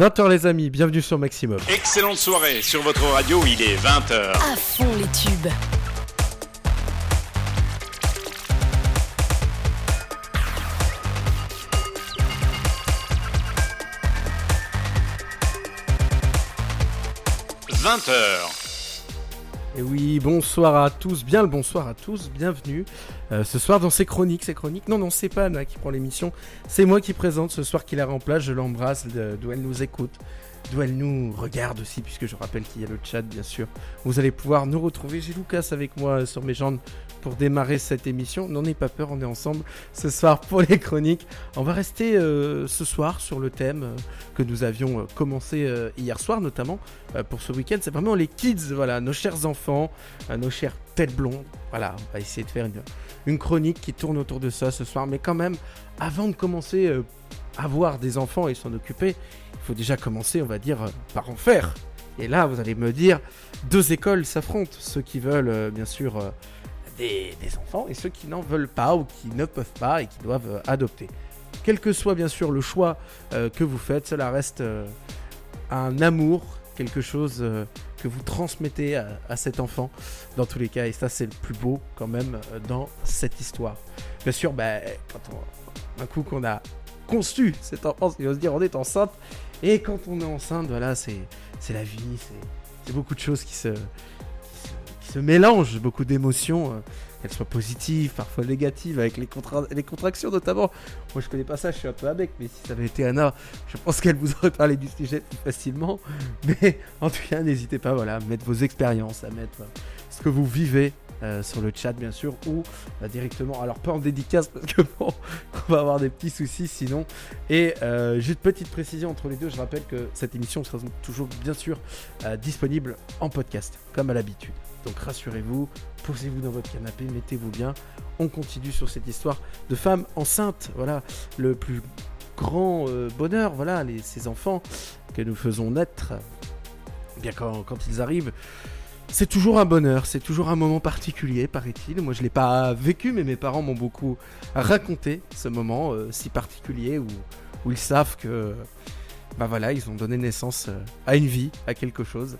20h les amis, bienvenue sur Maximum. Excellente soirée sur votre radio, il est 20h. À fond les tubes. « 20h. Et oui, bonsoir à tous, bien le bonsoir à tous, bienvenue euh, ce soir dans ces chroniques, ces chroniques. Non, non, c'est pas Anna qui prend l'émission, c'est moi qui présente ce soir qui la remplace, je l'embrasse d'où elle nous écoute, d'où elle nous regarde aussi, puisque je rappelle qu'il y a le chat, bien sûr. Vous allez pouvoir nous retrouver. J'ai Lucas avec moi sur mes jambes pour démarrer cette émission. N'en ayez pas peur, on est ensemble ce soir pour les chroniques. On va rester euh, ce soir sur le thème euh, que nous avions euh, commencé hier soir, notamment pour ce week-end. C'est vraiment les kids, voilà, nos chers enfants, nos chères têtes blondes. Voilà, on va essayer de faire une, chronique qui tourne autour de ça ce soir. Mais quand même, avant de commencer à avoir des enfants et s'en occuper, il faut déjà commencer, on va dire, par en faire. Et là, vous allez me dire, deux écoles s'affrontent. Ceux qui veulent, bien sûr, des, enfants et ceux qui n'en veulent pas ou qui ne peuvent pas et qui doivent euh, adopter. Quel que soit bien sûr le choix euh, que vous faites, cela reste euh, un amour, quelque chose que vous transmettez à, cet enfant dans tous les cas et ça c'est le plus beau quand même dans cette histoire. Bien sûr, bah, quand on, un coup qu'on a conçu cet enfant, il va se dire on est enceinte et quand on est enceinte, voilà, c'est la vie, c'est beaucoup de choses qui se, se mélange beaucoup d'émotions, euh, qu'elles soient positives, parfois négatives, avec les, contractions notamment. Moi je connais pas ça, je suis un peu avec, mais si ça avait été Anna, je pense qu'elle vous aurait parlé du sujet plus facilement. Mais en tout cas, n'hésitez pas voilà, à mettre vos expériences, à mettre euh, ce que vous vivez euh, sur le chat bien sûr ou bah, directement alors pas en dédicace parce que bon on va avoir des petits soucis sinon et euh, juste petite précision entre les deux je rappelle que cette émission sera toujours bien sûr disponible en podcast comme à l'habitude donc rassurez-vous, posez-vous dans votre canapé, mettez-vous bien. On continue sur cette histoire de femme enceinte. Voilà, le plus grand euh, bonheur, voilà, ces enfants que nous faisons naître. Eh bien quand, ils arrivent, c'est toujours un bonheur, c'est toujours un moment particulier, paraît-il. Moi, je ne l'ai pas vécu, mais mes parents m'ont beaucoup raconté ce moment euh, si particulier où, où, ils savent que, bah voilà, ils ont donné naissance euh, à une vie, à quelque chose.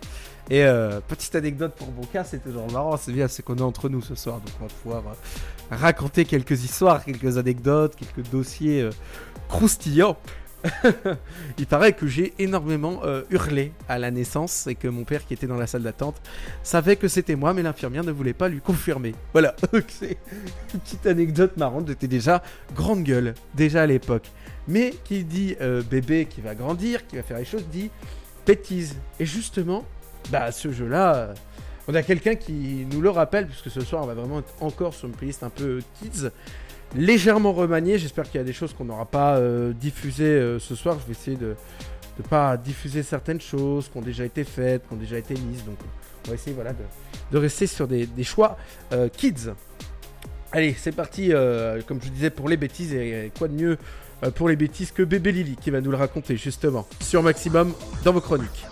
Et euh, petite anecdote pour mon cas, c'est toujours marrant, c'est bien, c'est qu'on est entre nous ce soir, donc on va pouvoir euh, raconter quelques histoires, quelques anecdotes, quelques dossiers euh, croustillants. Il paraît que j'ai énormément hurlé à la naissance et que mon père qui était dans la salle d'attente savait que c'était moi, mais l'infirmière ne voulait pas lui confirmer. Voilà, c'est une petite anecdote marrante. J'étais déjà grande gueule, déjà à l'époque. Mais qui dit bébé qui va grandir, qui va faire les choses, dit bêtise. Et justement, bah ce jeu-là, euh, on a quelqu'un qui nous le rappelle, puisque ce soir on va vraiment être encore sur une playlist un peu kids, légèrement remaniée. J'espère qu'il y a des choses qu'on n'aura pas euh, diffusées euh, ce soir. Je vais essayer de ne pas diffuser certaines choses qui ont déjà été faites, qui ont déjà été mises. Donc on va essayer de, rester sur des, choix kids. Allez, c'est parti, comme je disais, pour les bêtises. Et quoi de mieux pour les bêtises que Bébé Lily qui va nous le raconter justement sur Maximum dans vos chroniques.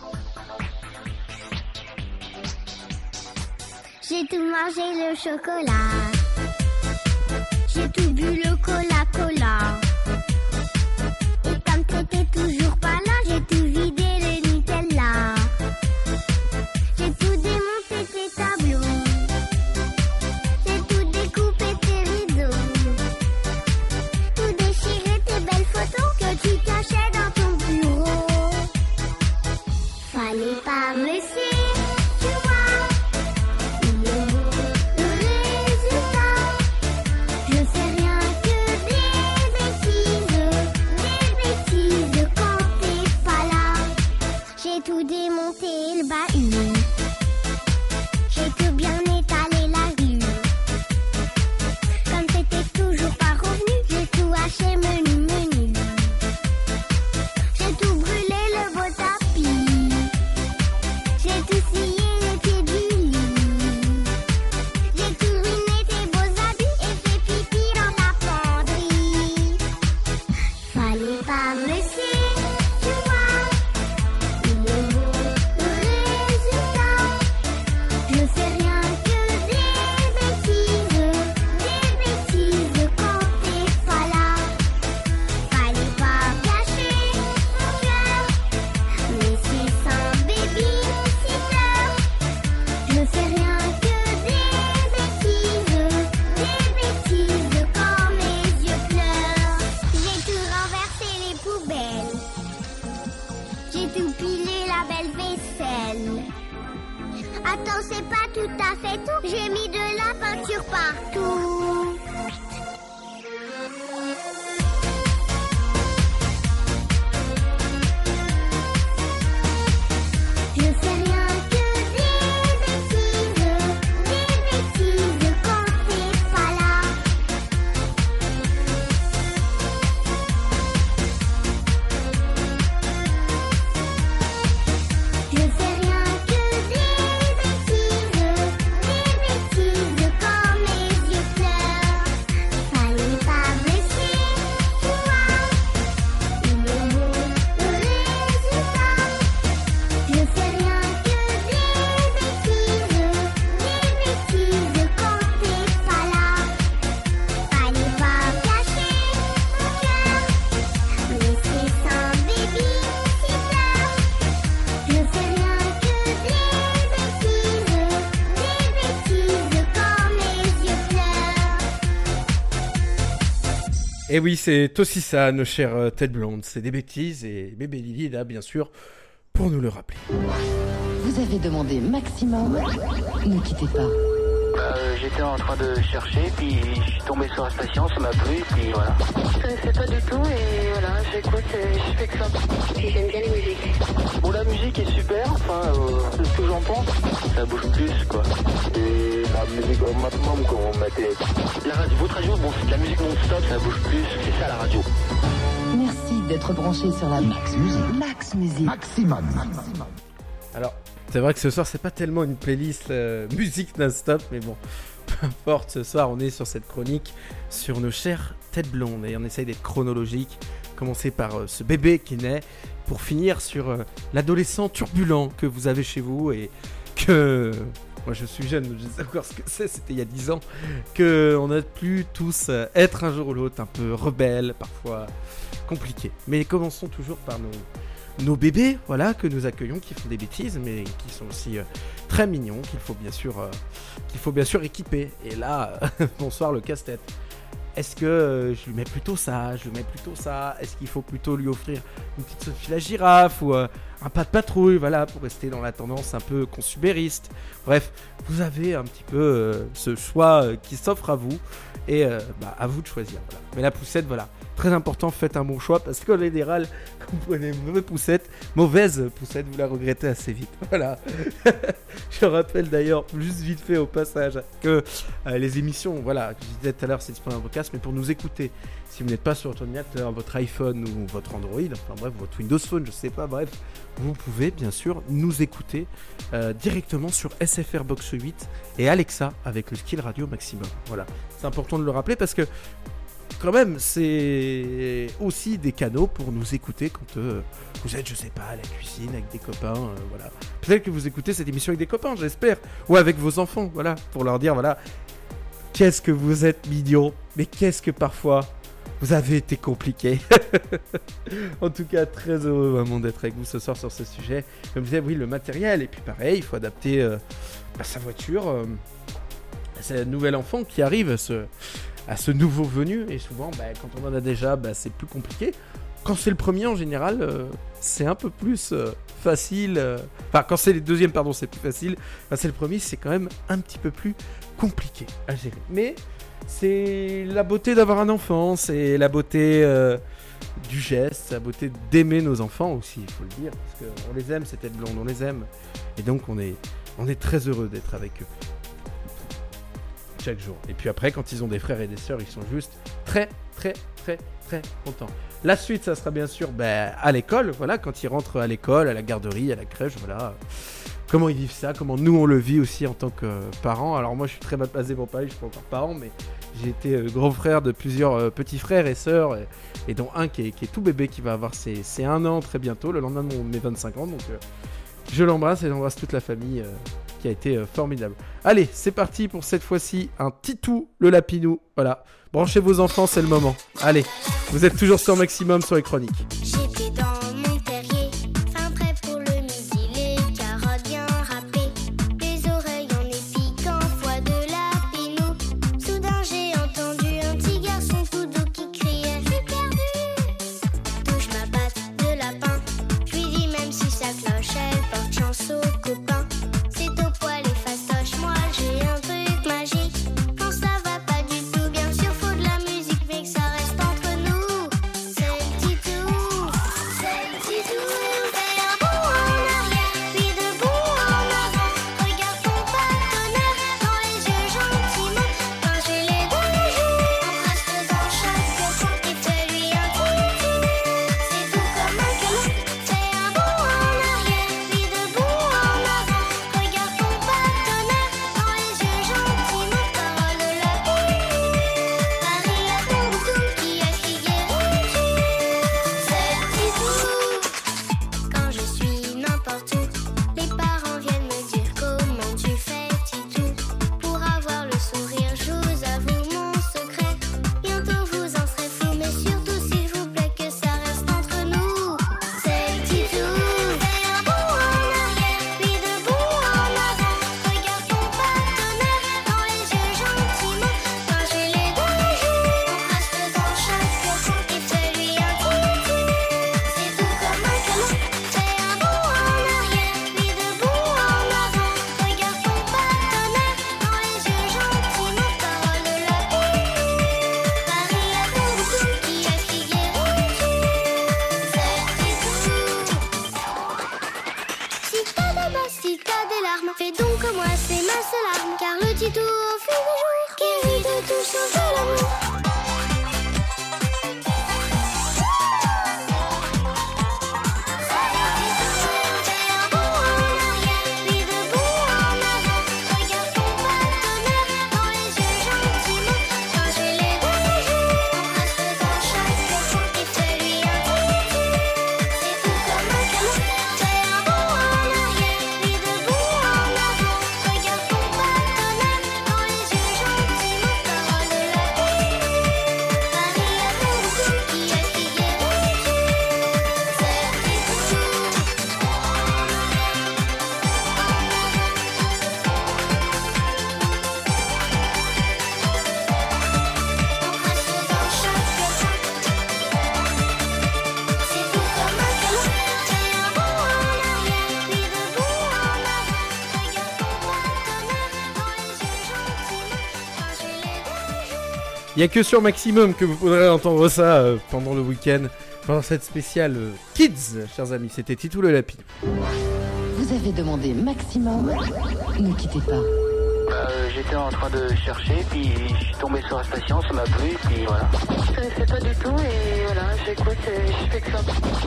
J'ai tout mangé le chocolat. J'ai tout bu le cola Et oui, c'est aussi ça, nos chères euh, têtes blondes. C'est des bêtises et bébé Lily est là, bien sûr, pour nous le rappeler. Vous avez demandé maximum. Ne quittez pas. Euh, J'étais en train de chercher, puis je suis tombé sur la station, ça m'a plu, puis voilà. Je connaissais pas du tout et voilà, j'écoute et je fais que ça. J'aime bien les musiques. Bon, la musique est super, enfin, euh, c'est ce que j'en pense. Ça bouge plus, quoi. Et la musique au maximum, mettait. La radio, votre radio, bon, c'est de la musique non-stop, ça bouge plus, c'est ça la radio. Merci d'être branché sur la Max Musique. Max Musique. Maximum. Alors, c'est vrai que ce soir, c'est pas tellement une playlist euh, musique non-stop, mais bon, peu importe, ce soir, on est sur cette chronique sur nos chères têtes blondes et on essaye d'être chronologique. Commencer par euh, ce bébé qui naît pour finir sur euh, l'adolescent turbulent que vous avez chez vous et que. Moi je suis jeune, je sais encore ce que c'est, c'était il y a 10 ans. Que on a pu tous euh, être un jour ou l'autre un peu rebelles, parfois compliqués. Mais commençons toujours par nos, bébés, voilà, que nous accueillons, qui font des bêtises, mais qui sont aussi euh, très mignons, qu'il faut euh, qu'il faut bien sûr équiper. Et là, bonsoir le casse-tête. Est-ce que euh, je lui mets plutôt ça, je lui mets plutôt ça Est-ce qu'il faut plutôt lui offrir une petite Sophie la girafe ou euh, un pas de patrouille, voilà, pour rester dans la tendance un peu consumériste Bref, vous avez un petit peu euh, ce choix qui s'offre à vous et bah, à vous de choisir. Mais la poussette, voilà, très important, faites un bon choix parce qu'en général, vous prenez mauvaise poussette, mauvaise poussette, vous la regrettez assez vite. Voilà. je rappelle d'ailleurs, juste vite fait au passage, que euh, les émissions, voilà, je disais tout à l'heure, c'est disponible en podcast, mais pour nous écouter, si vous n'êtes pas sur votre ordinateur, votre iPhone ou votre Android, enfin bref, votre Windows Phone, je sais pas, bref, vous pouvez bien sûr nous écouter euh, directement sur SFR Box 8 et Alexa avec le skill radio maximum. Voilà, c'est important de le rappeler parce que quand même, c'est aussi des canaux pour nous écouter quand euh, vous êtes, je sais pas, à la cuisine avec des copains, euh, voilà. Peut-être que vous écoutez cette émission avec des copains, j'espère, ou avec vos enfants, voilà, pour leur dire, voilà, qu'est-ce que vous êtes mignons, mais qu'est-ce que parfois vous avez été compliqué. en tout cas, très heureux vraiment d'être avec vous ce soir sur ce sujet. Comme je disais, oui, le matériel, et puis pareil, il faut adapter euh, bah, sa voiture. euh, à ce nouvel enfant qui arrive, ce, à ce nouveau venu, et souvent, bah, quand on en a déjà, bah, c'est plus compliqué. Quand c'est le premier, en général, euh, c'est un peu plus euh, facile. euh, Enfin, quand c'est le deuxième, pardon, c'est plus facile. Quand c'est le premier, c'est quand même un petit peu plus compliqué à gérer. Mais c'est la beauté d'avoir un enfant, c'est la beauté du geste, la beauté d'aimer nos enfants aussi, il faut le dire, parce qu'on les aime, cette tête blonde, on les aime. Et donc, on est, on est très heureux d'être avec eux chaque jour. Et puis après, quand ils ont des frères et des sœurs, ils sont juste très, très, très, très contents. La suite, ça sera bien sûr ben, à l'école, voilà, quand ils rentrent à l'école, à la garderie, à la crèche, voilà. Comment ils vivent ça, comment nous on le vit aussi en tant que parents. Alors moi, je suis très mal placé pour parler, je suis pas encore parent, mais j'ai été euh, grand frère de plusieurs euh, petits frères et sœurs, et, dont un qui est, tout bébé, qui va avoir ses, 1 an très bientôt, le lendemain de mes 25 ans. Donc euh, je l'embrasse et j'embrasse toute la famille. Qui a été euh, formidable. Allez, c'est parti pour cette fois-ci un Titou le Lapinou. Voilà, branchez vos enfants, c'est le moment. Allez, vous êtes toujours sur maximum sur les chroniques. Il y a que sur Maximum que vous pourrez entendre ça euh, pendant le week-end, pendant cette spéciale euh, Kids, chers amis. C'était Titou le Lapin. Vous avez demandé maximum. Ne quittez pas. Bah, euh, j'étais en train de chercher, puis je suis tombé sur la station, ça m'a plu, puis voilà. Je connaissais pas du tout et voilà, j'écoute, je fais que ça.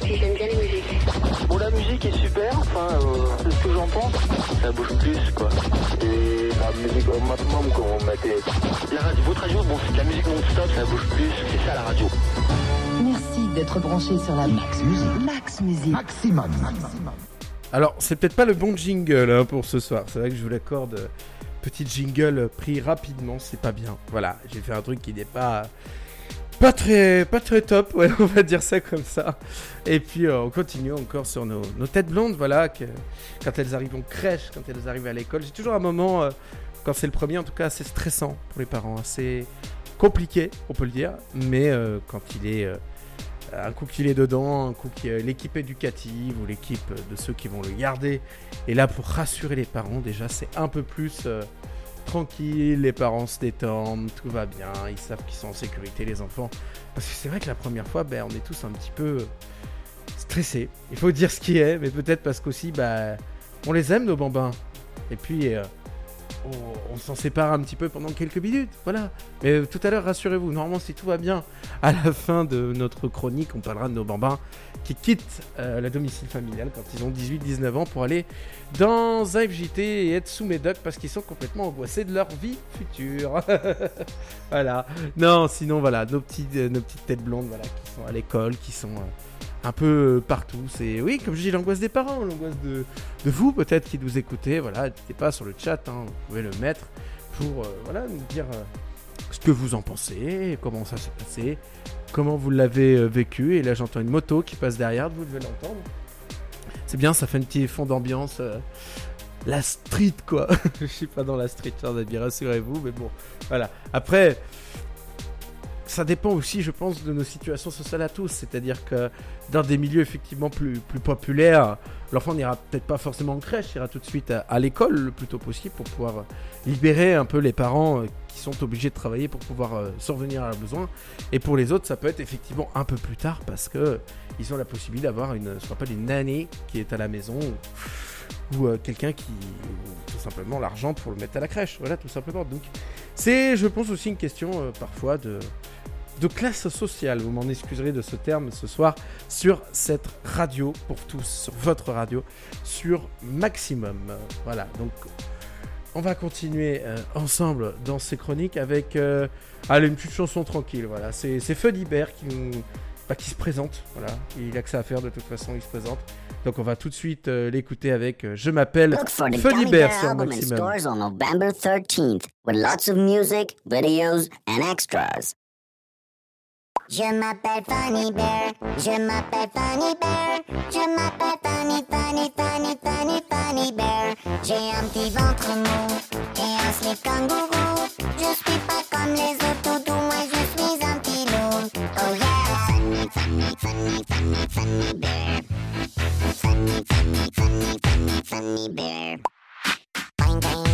Puis j'aime bien les musiques. Bon, la musique est super, enfin, euh, c'est ce que j'en pense. Ça bouge plus, quoi. Et la musique au maximum, comme on mettait. La radio, votre radio, bon, c'est de la musique non-stop, ça bouge plus, c'est ça la radio. Merci d'être branché sur la Max Musique. Max Musique. Alors, c'est peut-être pas le bon jingle hein, pour ce soir. C'est vrai que je vous l'accorde. Petit jingle pris rapidement, c'est pas bien. Voilà, j'ai fait un truc qui n'est pas pas très pas top. On va dire ça comme ça. Et puis euh, on continue encore sur nos, têtes blondes. Voilà, que quand elles arrivent en crèche, quand elles arrivent à l'école, j'ai toujours un moment euh, quand c'est le premier, en tout cas, assez stressant pour les parents, assez compliqué, on peut le dire. Mais euh, quand il est un coup qu'il est dedans, un coup qui l'équipe éducative ou l'équipe de ceux qui vont le garder est là pour rassurer les parents. Déjà, c'est un peu plus tranquille, les parents se détendent, tout va bien, ils savent qu'ils sont en sécurité, les enfants. Parce que c'est vrai que la première fois, ben, on est tous un petit peu stressés. Il faut dire ce qui est, mais peut-être parce qu'aussi, bah, on les aime, nos bambins. Et puis, euh, on, on s'en sépare un petit peu pendant quelques minutes. Voilà. Mais euh, tout à l'heure, rassurez-vous, normalement, si tout va bien, à la fin de notre chronique, on parlera de nos bambins qui quittent euh, la domicile familiale quand ils ont 18-19 ans pour aller dans un FJT et être sous médoc parce qu'ils sont complètement angoissés de leur vie future. voilà. Non, sinon, voilà, nos, petits, euh, nos petites têtes blondes voilà, qui sont à l'école, qui sont euh, un peu euh, partout. C'est, oui, comme je dis, l'angoisse des parents, l'angoisse de, de vous peut-être qui nous écoutez. Voilà, n'hésitez pas sur le chat, hein, vous pouvez le mettre pour voilà, nous dire ce que vous en pensez, comment ça s'est passé, comment vous l'avez euh, vécu. Et là, j'entends une moto qui passe derrière, vous devez l'entendre. C'est bien, ça fait un petit fond d'ambiance. euh, la street, quoi. Je suis pas dans la street, amis, rassurez-vous, mais bon, voilà. Après, ça dépend aussi, je pense, de nos situations sociales à tous. C'est-à-dire que dans des milieux effectivement plus, plus populaires, l'enfant n'ira peut-être pas forcément en crèche, il ira tout de suite à, l'école le plus tôt possible pour pouvoir euh, libérer un peu les parents euh, qui sont obligés de travailler pour pouvoir euh, survenir à leurs besoins. Et pour les autres, ça peut être effectivement un peu plus tard parce que ils ont la possibilité d'avoir une, ce qu'on appelle une nanny qui est à la maison ou euh, quelqu'un qui ou tout simplement l'argent pour le mettre à la crèche. Voilà, tout simplement. Donc, c'est, je pense, aussi une question euh, parfois de de classe sociale. Vous m'en excuserez de ce terme ce soir sur cette radio pour tous, sur votre radio, sur Maximum. Voilà, donc on va continuer euh, ensemble dans ces chroniques avec euh, allez, une petite chanson tranquille. Voilà, c'est Feu d'Hibert qui nous bah, qui se présente. Voilà, il a que ça à faire de toute façon, il se présente. Donc on va tout de suite euh, l'écouter avec Je m'appelle Feu d'Hibert sur Maximum. stores on November 13th with lots of music, videos, and extras. Je m'appelle Funny Bear, je m'appelle Funny Bear, je m'appelle Funny, Funny, Funny, Funny, Funny Bear. J'ai un petit ventre mou et un slip kangourou. Je suis pas comme les autres toutous, moi je suis un petit loup. Oh yeah! Funny, funny, funny, funny, funny bear. Funny, funny, funny, funny, funny bear. Bang, bang,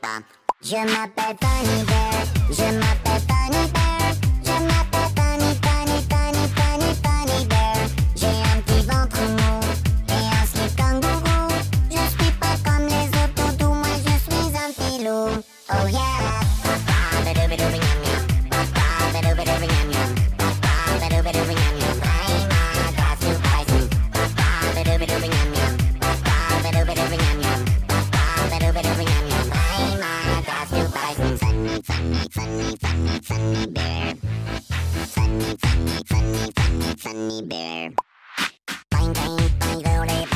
body, body, bum. Je m'appelle Funny Bear, je m'appelle Funny Bear, funny, funny, funny, bear. Funny, funny, funny, funny, funny bear. Bang, bang, bang,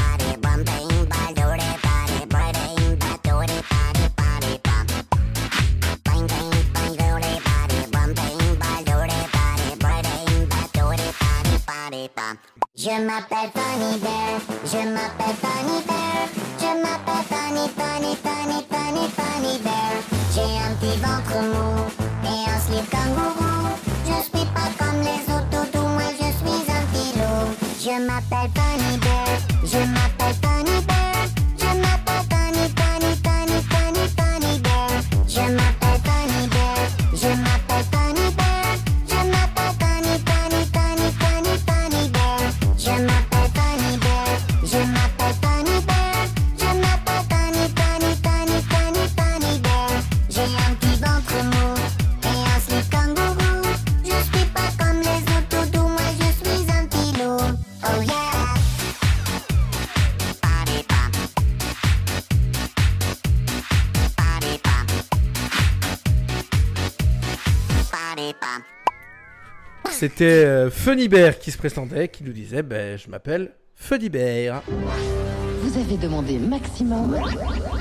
Je m'appelle Funny Bear, je m'appelle Funny Bear, je m'appelle Funny, Funny, Funny, Funny, Funny Bear. J'ai un petit ventre mou et un slip kangourou. Je suis pas comme les autres toutous, moi Je m'appelle Funny Bear. Je m'appelle Funny Bear. C'était euh, Funny Bear qui se présentait, qui nous disait ben, Je m'appelle Funny Bear. Vous avez demandé maximum.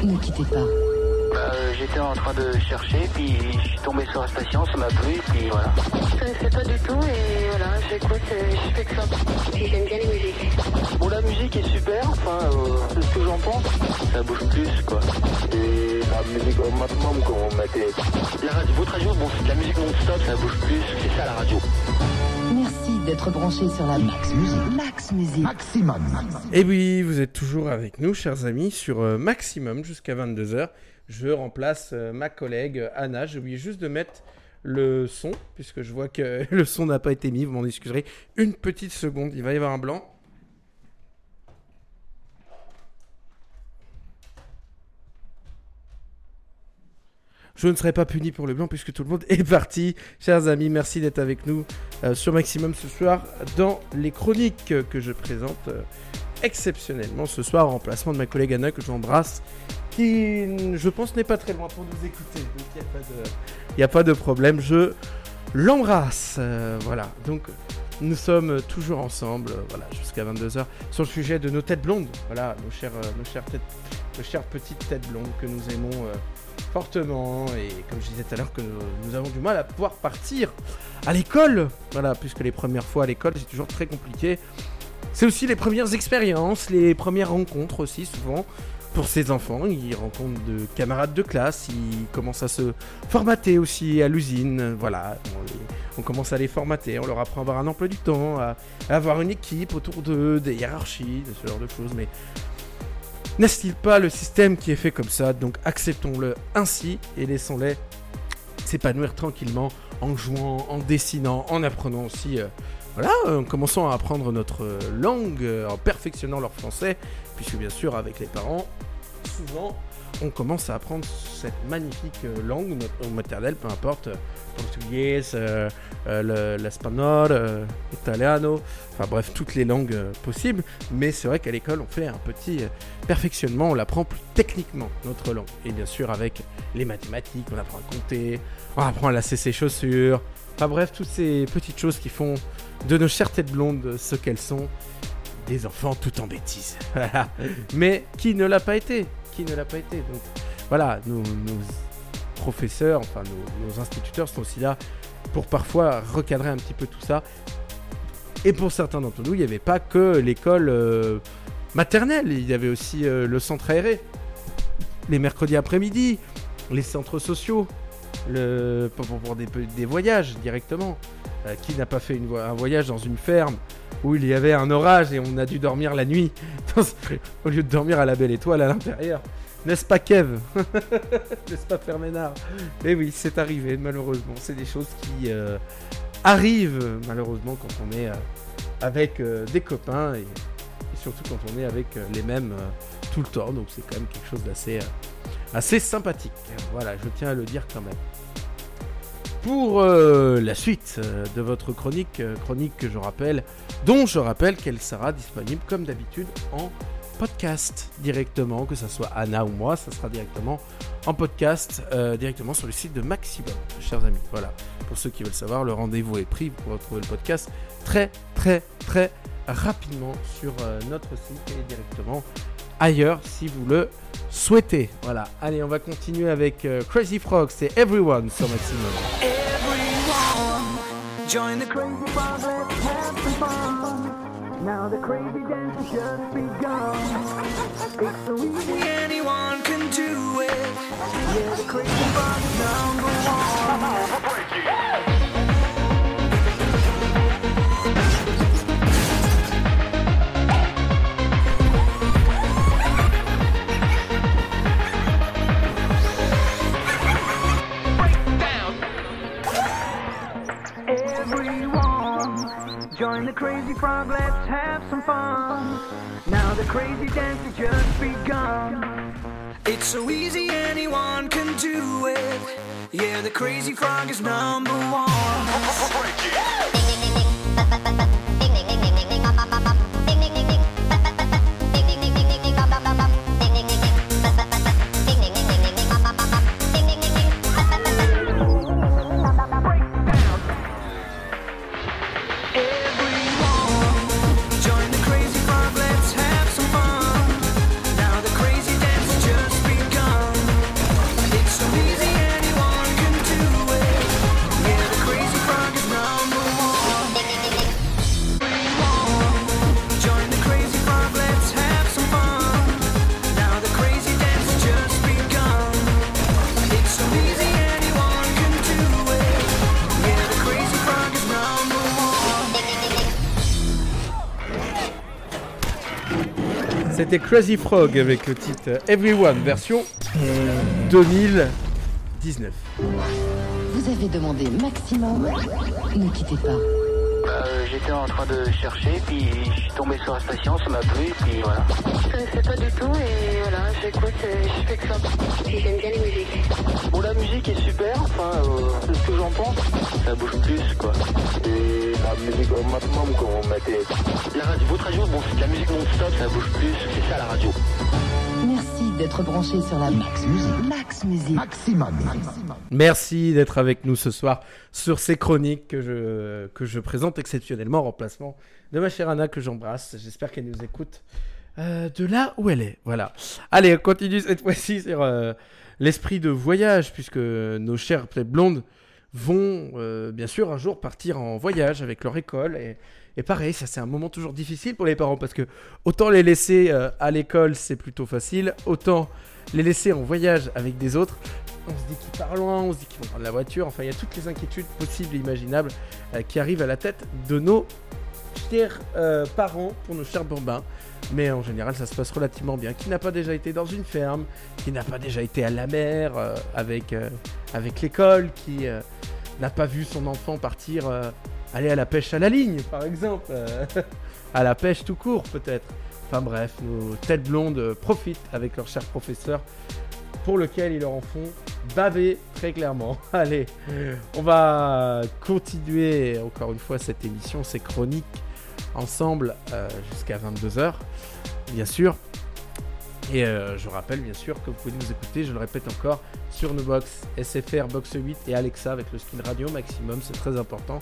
Ne quittez pas. Euh, J'étais en train de chercher, puis je suis tombé sur la station, ça m'a plu, puis voilà. Je connaissais pas du tout et voilà, j'écoute je fais que ça. J'aime bien les musiques. Bon, la musique est super, enfin, euh, c'est ce que j'en pense. Ça bouge plus, quoi. Et la musique au maximum, comme on mettait. La radio, votre radio, bon, c'est de la musique non-stop, ça bouge plus, c'est ça la radio. Merci d'être branché sur la Max Musique. Max Musique. Et oui, vous êtes toujours avec nous, chers amis, sur euh, Maximum jusqu'à 22h. Je remplace euh, ma collègue euh, Anna. J'ai oublié juste de mettre le son, puisque je vois que le son n'a pas été mis. Vous m'en excuserez. Une petite seconde, il va y avoir un blanc. Je ne serai pas puni pour le blanc puisque tout le monde est parti. Chers amis, merci d'être avec nous euh, sur Maximum ce soir dans les chroniques que je présente euh, exceptionnellement ce soir en remplacement de ma collègue Anna que j'embrasse qui, je pense, n'est pas très loin pour nous écouter. Donc il n'y a, pas de- problème. Je l'embrasse. Euh, voilà. Donc nous sommes toujours ensemble, voilà, jusqu'à 22h sur le sujet de nos têtes blondes. Voilà, nos chères, nos chères petites têtes blondes que nous aimons fortement et comme je disais tout à l'heure que nous, avons du mal à pouvoir partir à l'école. Voilà, puisque les premières fois à l'école c'est toujours très compliqué. C'est aussi les premières expériences, les premières rencontres aussi souvent pour ces enfants. Ils rencontrent de camarades de classe, ils commencent à se formater aussi à l'usine. Voilà, on, commence à les formater, on leur apprend à avoir un emploi du temps, à avoir une équipe autour d'eux, des hiérarchies, de ce genre de choses. Mais n'est-ce-t-il pas le système qui est fait comme ça? Donc acceptons-le ainsi et laissons-les s'épanouir tranquillement en jouant, en dessinant, en apprenant aussi. euh, voilà, en commençant à apprendre notre euh, langue, euh, en perfectionnant leur français, puisque bien sûr avec les parents, souvent on commence à apprendre cette magnifique euh, langue, notre maternelle, peu importe, euh, portugais, euh, euh, le- l'espagnol, euh, italiano, enfin bref, toutes les langues euh, possibles. Mais c'est vrai qu'à l'école, on fait un petit perfectionnement, on l'apprend plus techniquement, notre langue. Et bien sûr, avec les mathématiques, on apprend à compter, on apprend à lasser ses chaussures. Enfin bref, toutes ces petites choses qui font de nos chères têtes blondes ce qu'elles sont. Des enfants tout en bêtises. Mais qui ne l'a pas été Ne l'a pas été Donc voilà, nos, professeurs, enfin nos, instituteurs sont aussi là pour parfois recadrer un petit peu tout ça. Et pour certains d'entre nous, il n'y avait pas que l'école euh, maternelle, il y avait aussi euh, le centre aéré, les mercredis après-midi, les centres sociaux, le, pour, des, voyages directement. Euh, qui n'a pas fait un voyage dans une ferme où il y avait un orage et on a dû dormir la nuit au lieu de dormir à la belle étoile à l'intérieur N'est-ce pas Kev N'est-ce pas Ferménard Eh oui, c'est arrivé malheureusement. C'est des choses qui euh, arrivent malheureusement quand on est euh, avec euh, des copains et, et surtout quand on est avec les mêmes tout le temps. Donc c'est quand même quelque chose d'assez assez sympathique. Voilà, je tiens à le dire quand même. Pour euh, la suite euh, de votre chronique, euh, chronique que je rappelle, dont je rappelle qu'elle sera disponible comme d'habitude en podcast directement, que ce soit Anna ou moi, ça sera directement en podcast, directement sur le site de Maximum, chers amis. Voilà, pour ceux qui veulent savoir, le rendez-vous est pris, pourrez retrouver le podcast très très très rapidement sur notre site et directement ailleurs si vous le souhaitez. Voilà, allez, on va continuer avec euh, Crazy Frog, c'est Everyone sur Maximum. Join the crazy band, let's have some fun. Now the crazy dance has just begun. It's so easy, anyone can do it. Yeah, the crazy band is number one. everyone. Join the crazy frog, let's have some fun. Now the crazy dance has just begun. It's so easy, anyone can do it. Yeah, the crazy frog is number one. C'était Crazy Frog avec le titre Everyone, version 2019. Vous avez demandé maximum. Ne quittez pas. Euh, J'étais en train de chercher, puis je suis tombé sur la station, ça m'a plu, puis voilà. Je connaissais pas du tout et voilà, j'écoute je fais que ça. Et j'aime bien les musiques. Bon, la musique est super, enfin, euh, c'est ce que j'en pense. Ça bouge plus, quoi. Et la musique au maximum, comme on mettait. La radio, votre radio, bon, c'est de la musique non-stop, ça bouge plus, c'est ça la radio. Merci d'être branché sur la Max Musique. Max Musique. Maximum. Merci d'être avec nous ce soir sur ces chroniques que je, que je présente exceptionnellement en remplacement de ma chère Anna que j'embrasse. J'espère qu'elle nous écoute euh, de là où elle est. Voilà. Allez, on continue cette fois-ci sur euh, l'esprit de voyage puisque nos chères plaies blondes vont euh, bien sûr un jour partir en voyage avec leur école et, et pareil, ça c'est un moment toujours difficile pour les parents parce que autant les laisser euh, à l'école c'est plutôt facile, autant les laisser en voyage avec des autres, on se dit qu'ils partent loin, on se dit qu'ils vont prendre la voiture, enfin il y a toutes les inquiétudes possibles et imaginables euh, qui arrivent à la tête de nos chers euh, parents pour nos chers bambins. Mais en général, ça se passe relativement bien. Qui n'a pas déjà été dans une ferme Qui n'a pas déjà été à la mer avec, avec l'école Qui n'a pas vu son enfant partir aller à la pêche à la ligne, par exemple euh, À la pêche tout court, peut-être Enfin bref, nos têtes blondes profitent avec leur cher professeur pour lequel ils leur en font baver très clairement. Allez, on va continuer encore une fois cette émission, ces chroniques ensemble euh, jusqu'à 22h, bien sûr. Et euh, je rappelle bien sûr que vous pouvez nous écouter, je le répète encore, sur nos box SFR, Box 8 et Alexa avec le skin radio maximum, c'est très important.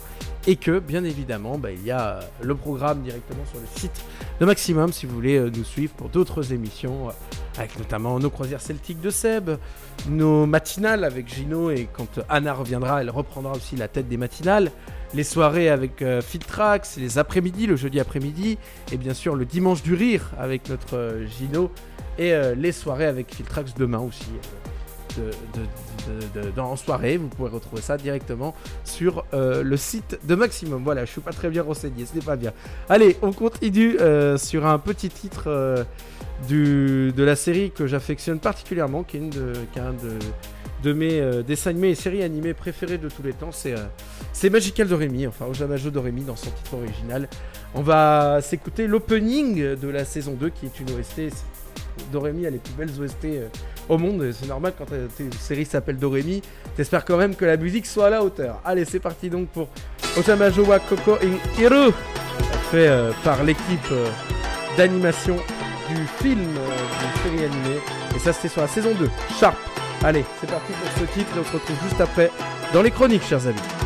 Et que bien évidemment, bah, il y a euh, le programme directement sur le site de Maximum si vous voulez euh, nous suivre pour d'autres émissions, avec notamment nos croisières celtiques de Seb, nos matinales avec Gino et quand Anna reviendra, elle reprendra aussi la tête des matinales. Les soirées avec euh, les après-midi, le jeudi après-midi, et bien sûr le dimanche du rire avec notre Gino, et euh, les soirées avec Filtrax demain aussi. euh, en soirée, vous pouvez retrouver ça directement sur euh, le site de Maximum. Voilà, je suis pas très bien renseigné, ce n'est pas bien. Allez, on continue sur un petit titre de la série que j'affectionne particulièrement, qui est, une de, qui est un de, mes dessins animés et séries animées préférées de tous les temps. C'est c'est Magical Doremi, enfin Ojamajo Doremi dans son titre original. On va s'écouter l'opening de la saison 2 qui est une OST. Doremi a les plus belles OST euh, au monde. C'est normal quand ta série s'appelle Doremi. T'espères quand même que la musique soit à la hauteur. Allez, c'est parti donc pour Ojamajo wa Koko in Hiro, fait euh, par l'équipe euh, d'animation du film euh, d'une série animée. Et ça, c'était sur la saison 2. Sharp. Allez, c'est parti pour ce titre et on se retrouve juste après dans les chroniques, chers amis.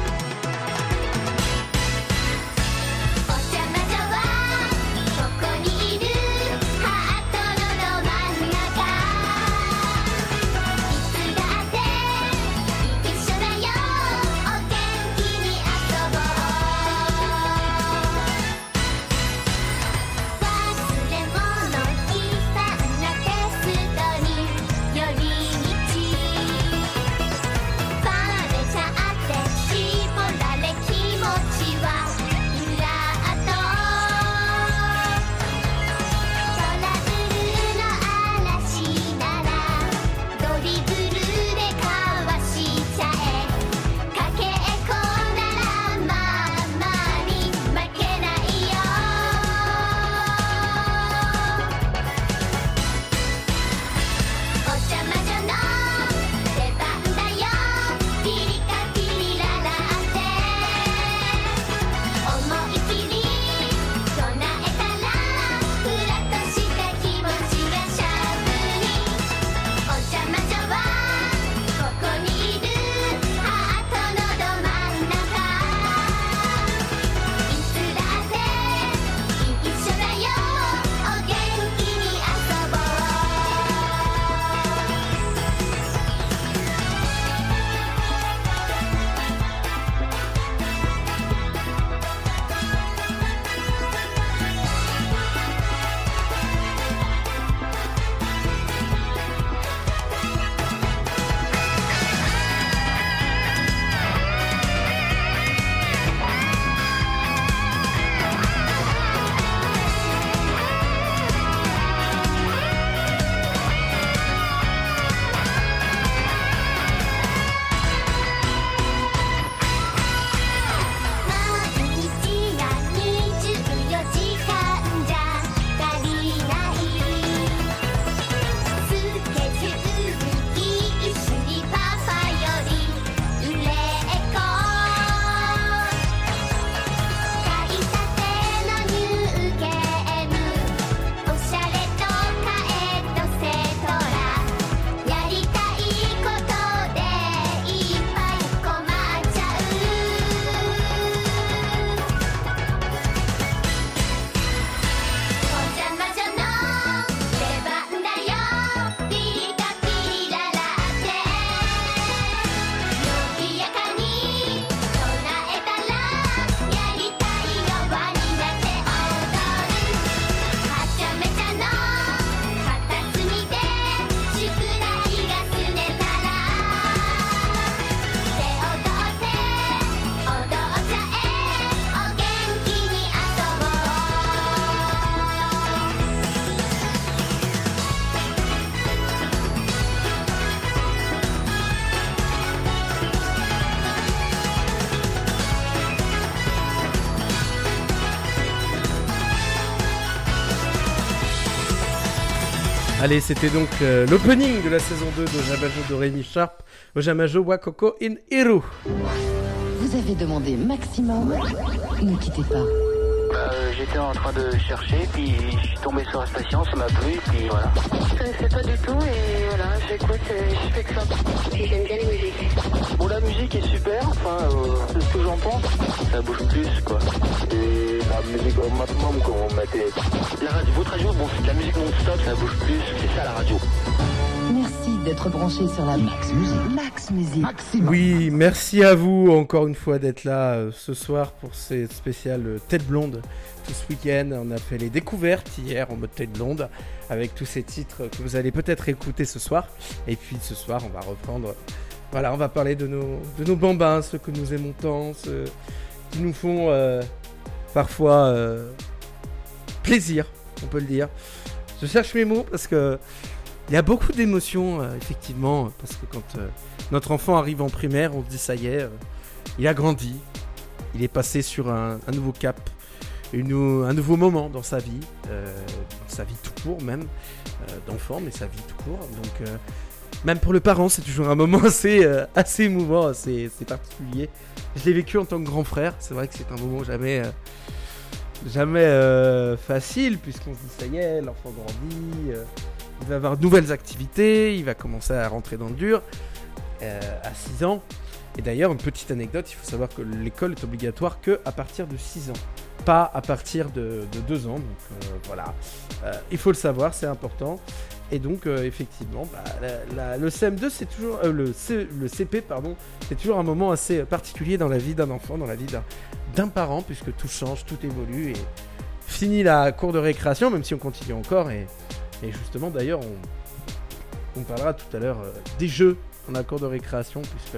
Allez, c'était donc euh, l'opening de la saison 2 de Jamajo de Rémi Sharp, Jamajo Wakoko in Hiro. Vous avez demandé maximum. Ne quittez pas. Euh, j'étais en train de chercher, puis je suis tombé sur la station, ça m'a plu, puis voilà. Je connaissais pas du tout et voilà, j'écoute et je fais que ça. Et j'aime bien les musiques. Bon, la musique est super, enfin, euh, c'est ce que j'en pense. Ça bouge plus, quoi. Et la musique au maximum, comme on mettait. La radio, votre radio, bon, c'est de la musique non-stop, ça bouge plus, c'est ça la radio. Branché sur la Max Musique. Max Musique. Oui, merci à vous encore une fois d'être là euh, ce soir pour ces spéciales euh, Tête Blonde. Tout ce week-end, on a fait les découvertes hier en mode Tête Blonde avec tous ces titres que vous allez peut-être écouter ce soir. Et puis ce soir, on va reprendre. Voilà, on va parler de nos, de nos bambins, ceux que nous aimons tant, ceux qui nous font euh, parfois euh, plaisir, on peut le dire. Je cherche mes mots parce que il y a beaucoup d'émotions, euh, effectivement, parce que quand euh, notre enfant arrive en primaire, on se dit ça y est, euh, il a grandi, il est passé sur un, nouveau cap, un nouveau moment dans sa vie, sa vie tout court même, d'enfant, mais sa vie tout court. Donc, même pour le parent, c'est toujours un moment assez, émouvant, assez, particulier. Je l'ai vécu en tant que grand frère, c'est vrai que c'est un moment jamais, jamais facile, puisqu'on se dit ça y est, l'enfant grandit. Il va avoir de nouvelles activités, il va commencer à rentrer dans le dur euh, à 6 ans. Et d'ailleurs, une petite anecdote, il faut savoir que l'école est obligatoire que à partir de 6 ans, pas à partir de, 2 ans. Donc euh, voilà, Euh, il faut le savoir, c'est important. Et donc effectivement, bah, le CM2, c'est toujours le, CP, pardon, c'est toujours un moment assez particulier dans la vie d'un enfant, dans la vie d'un parent, puisque tout change, tout évolue et fini la cour de récréation, même si on continue encore et et justement, d'ailleurs, on, parlera tout à l'heure euh, des jeux en cour de récréation, puisque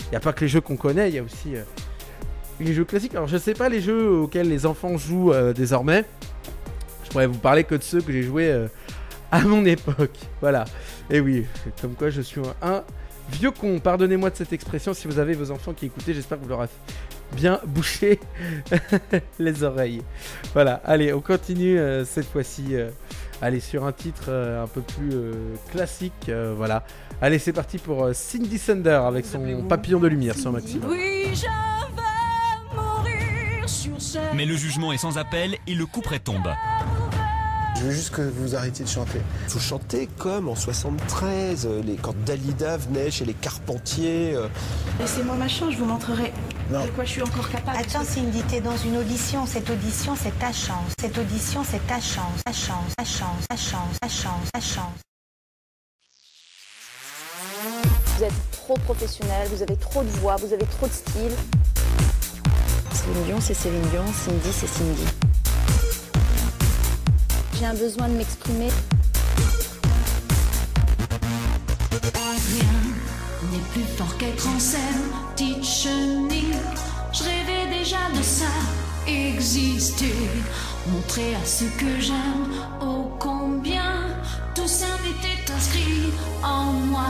il n'y a pas que les jeux qu'on connaît, il y a aussi euh, les jeux classiques. Alors, je sais pas les jeux auxquels les enfants jouent euh, désormais. Je pourrais vous parler que de ceux que j'ai joués euh, à mon époque. Voilà. Et oui, comme quoi je suis un, vieux con. Pardonnez-moi de cette expression si vous avez vos enfants qui écoutaient. J'espère que vous leur avez bien bouché les oreilles. Voilà. Allez, on continue euh, cette fois-ci. euh, Allez, sur un titre euh, un peu plus euh, classique, euh, voilà. Allez, c'est parti pour euh, Cindy Sander avec son papillon de lumière sur Maximum. Oui, je vais mourir sur Mais le jugement est sans appel et le coup près tombe. Je veux juste que vous arrêtiez de chanter. Vous chantez comme en 73, euh, les, quand Dalida venait chez les Carpentiers. euh, Laissez-moi ma chance, je vous montrerai de quoi je suis encore capable. Attends Cindy, t'es dans une audition. Cette audition, c'est ta chance. Cette audition, c'est ta chance. Ta chance, ta chance, ta chance, ta chance, ta chance. Vous êtes trop professionnel, vous avez trop de voix, vous avez trop de style. Céline Dion, c'est Céline Dion, Cindy, c'est Cindy. J'ai un besoin de m'exprimer. Rien n'est plus fort qu'être en scène, chenille. Je rêvais déjà de ça, exister, montrer à ceux que j'aime, ô combien tout ça m'était inscrit en moi.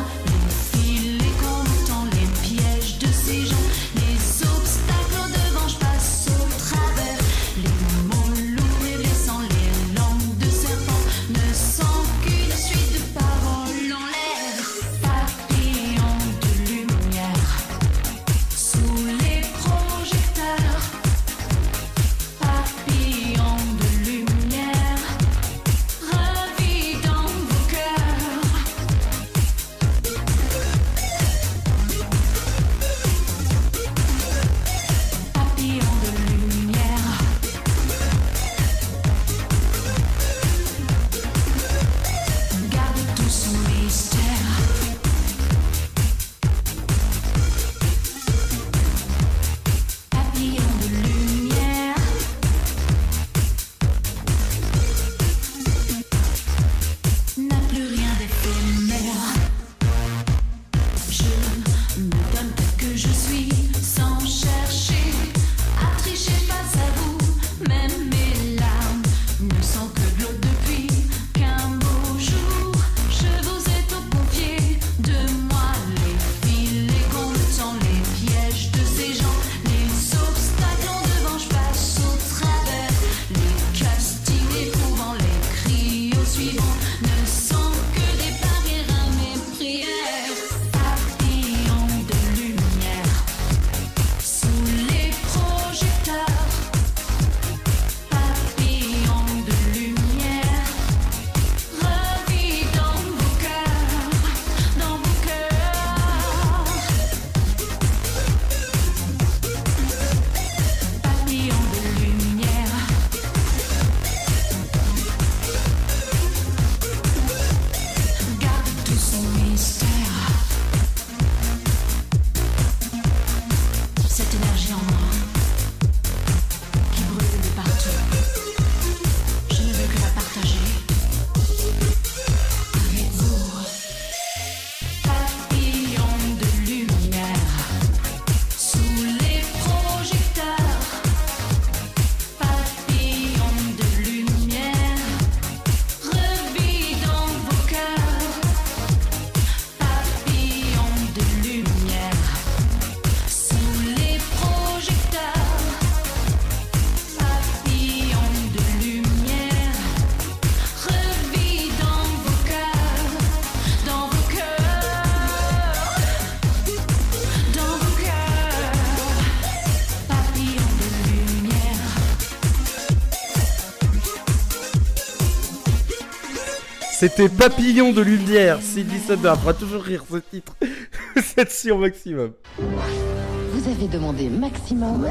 C'était Papillon de lumière. Sylvie Sundar fera toujours rire ce titre. Cette sur maximum. Vous avez demandé maximum.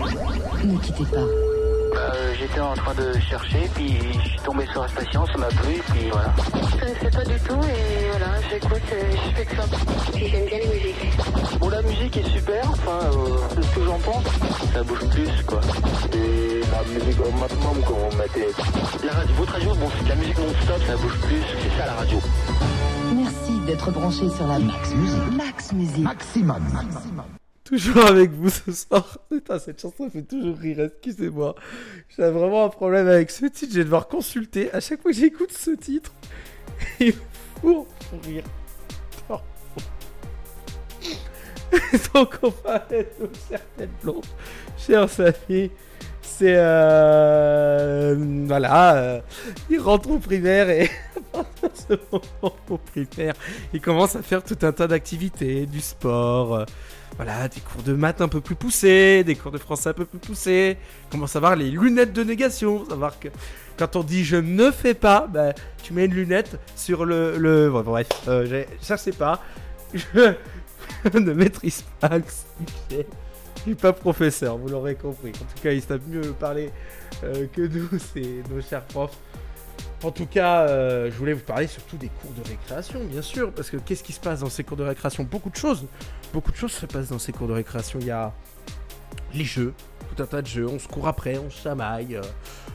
Ne quittez pas. Euh, J'étais en train de chercher, puis je suis tombé sur la station, ça m'a plu, puis voilà. Je connaissais pas du tout et voilà, j'écoute je fais que ça. Puis j'aime bien les musiques. Bon, la musique est super, enfin, euh, c'est ce que j'en pense. Ça bouge plus, quoi. Et la musique au maximum, comme on mettait. La radio, votre radio, bon, c'est de la musique non-stop, ça bouge plus, c'est ça la radio. Merci d'être branché sur la Max Musique. Max Musique. Maximum. Toujours avec vous ce soir. Putain, cette chanson fait toujours rire, excusez-moi. J'ai vraiment un problème avec ce titre, je vais devoir consulter. À chaque fois que j'écoute ce titre, il pour rire. Pardon. Donc on va être aux certaines blondes. Chers amis, c'est... Euh... Voilà, euh, il rentre au primaire et... ce moment au primaire, il commence à faire tout un tas d'activités, du sport... voilà, des cours de maths un peu plus poussés, des cours de français un peu plus poussés. Commence à avoir les lunettes de négation? Savoir que quand on dit je ne fais pas, bah, tu mets une lunette sur le. le... bon, bref, euh, j'ai- ça c'est pas. Je ne maîtrise pas le sujet. Je suis pas professeur, vous l'aurez compris. En tout cas, ils savent mieux parler euh, que nous, c'est nos chers profs. En tout cas, euh, je voulais vous parler surtout des cours de récréation, bien sûr, parce que qu'est-ce qui se passe dans ces cours de récréation? Beaucoup de choses. Beaucoup de choses se passent dans ces cours de récréation. Il y a les jeux, un tas de jeux. On se court après, on se chamaille. euh,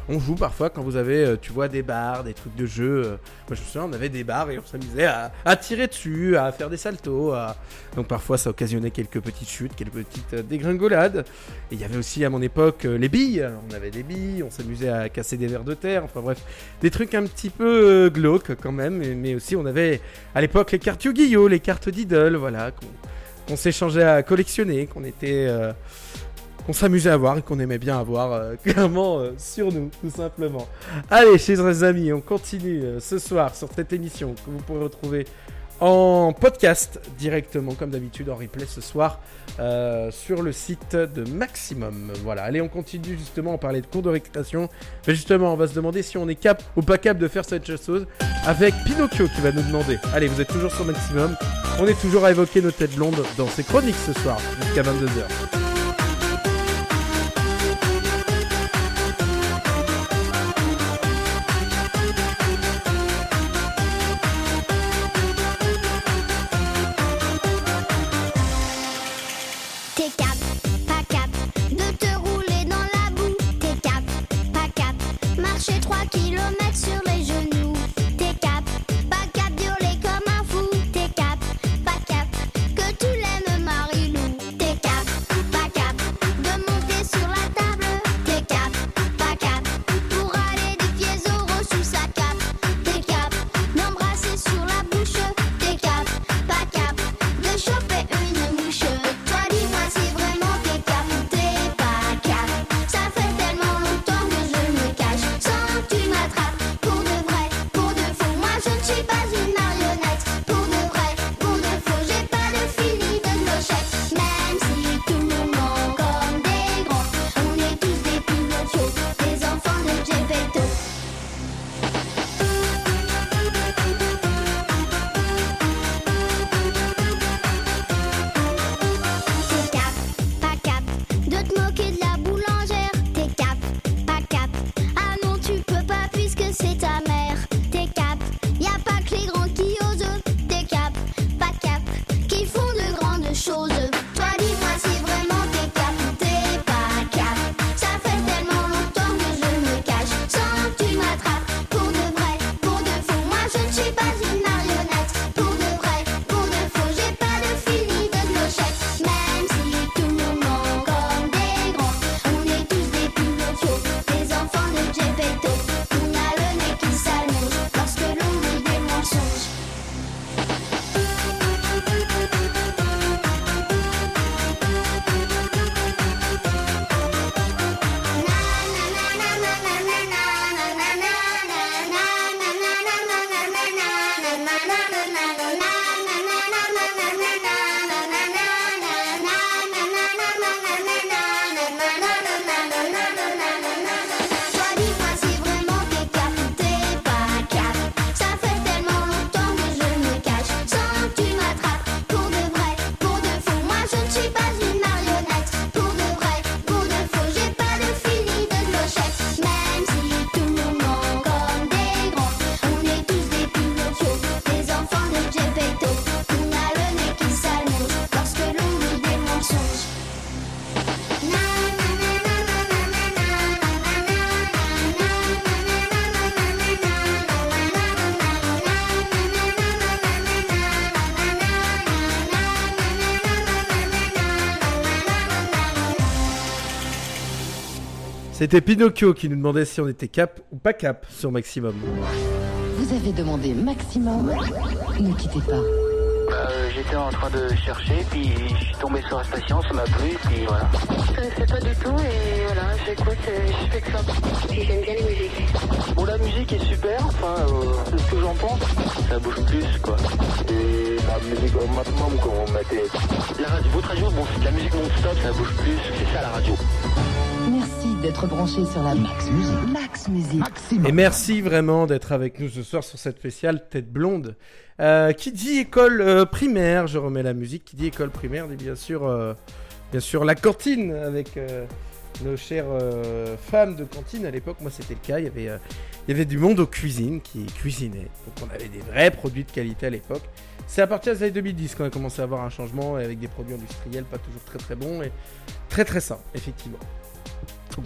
on joue parfois quand vous avez, euh, tu vois, des bars, des trucs de jeu. euh. moi, je me souviens, on avait des bars et on s'amusait à, tirer dessus, à faire des saltos. Donc parfois, ça occasionnait quelques petites chutes, quelques petites dégringolades. Et il y avait aussi à mon époque les billes. On avait des billes, on s'amusait à casser des vers de terre. Enfin bref, des trucs un petit peu glauques quand même. Mais, aussi, on avait à l'époque les cartes Yu-Gi-Oh, les cartes d'idole, voilà, qu'on s'échangeait à collectionner, qu'on était, qu'on s'amusait à voir et qu'on aimait bien avoir euh, clairement euh, sur nous, tout simplement. Allez, chers amis, on continue euh, ce soir sur cette émission que vous pourrez retrouver en podcast directement, comme d'habitude, en replay ce soir sur le site de Maximum. Voilà, allez, on continue justement, on parlait de cours de récréation. Mais justement, on va se demander si on est cap ou pas cap de faire cette chose avec Pinocchio qui va nous demander. Allez, vous êtes toujours sur Maximum. On est toujours à évoquer nos têtes blondes dans ces chroniques ce soir, jusqu'à 22h. C'était Pinocchio qui nous demandait si on était cap ou pas cap sur Maximum. Vous avez demandé maximum. Ne quittez pas. Euh, J'étais en train de chercher, puis je suis tombé sur la station, ça m'a plu, puis voilà. Je connaissais pas du tout et voilà, j'écoute je fais que ça. Puis j'aime bien les musiques. Bon, la musique est super, enfin, euh, c'est ce que j'en pense. Ça bouge plus, quoi. Et la musique au maximum, comme on mettait. La radio, votre radio, bon, c'est de la musique non-stop, ça bouge plus, c'est ça la radio. Merci d'être branché sur la Max Musique. Max Musique. Et merci vraiment d'être avec nous ce soir sur cette spéciale Tête Blonde. Euh, qui dit école euh, primaire, je remets la musique, qui dit école primaire, dit bien sûr, euh, bien sûr la cantine avec euh, nos chères euh, femmes de cantine à l'époque. Moi c'était le cas, il y, avait, euh, il y avait du monde aux cuisines qui cuisinait. Donc on avait des vrais produits de qualité à l'époque. C'est à partir des années 2010 qu'on a commencé à avoir un changement avec des produits industriels pas toujours très très bons et très très sains, effectivement.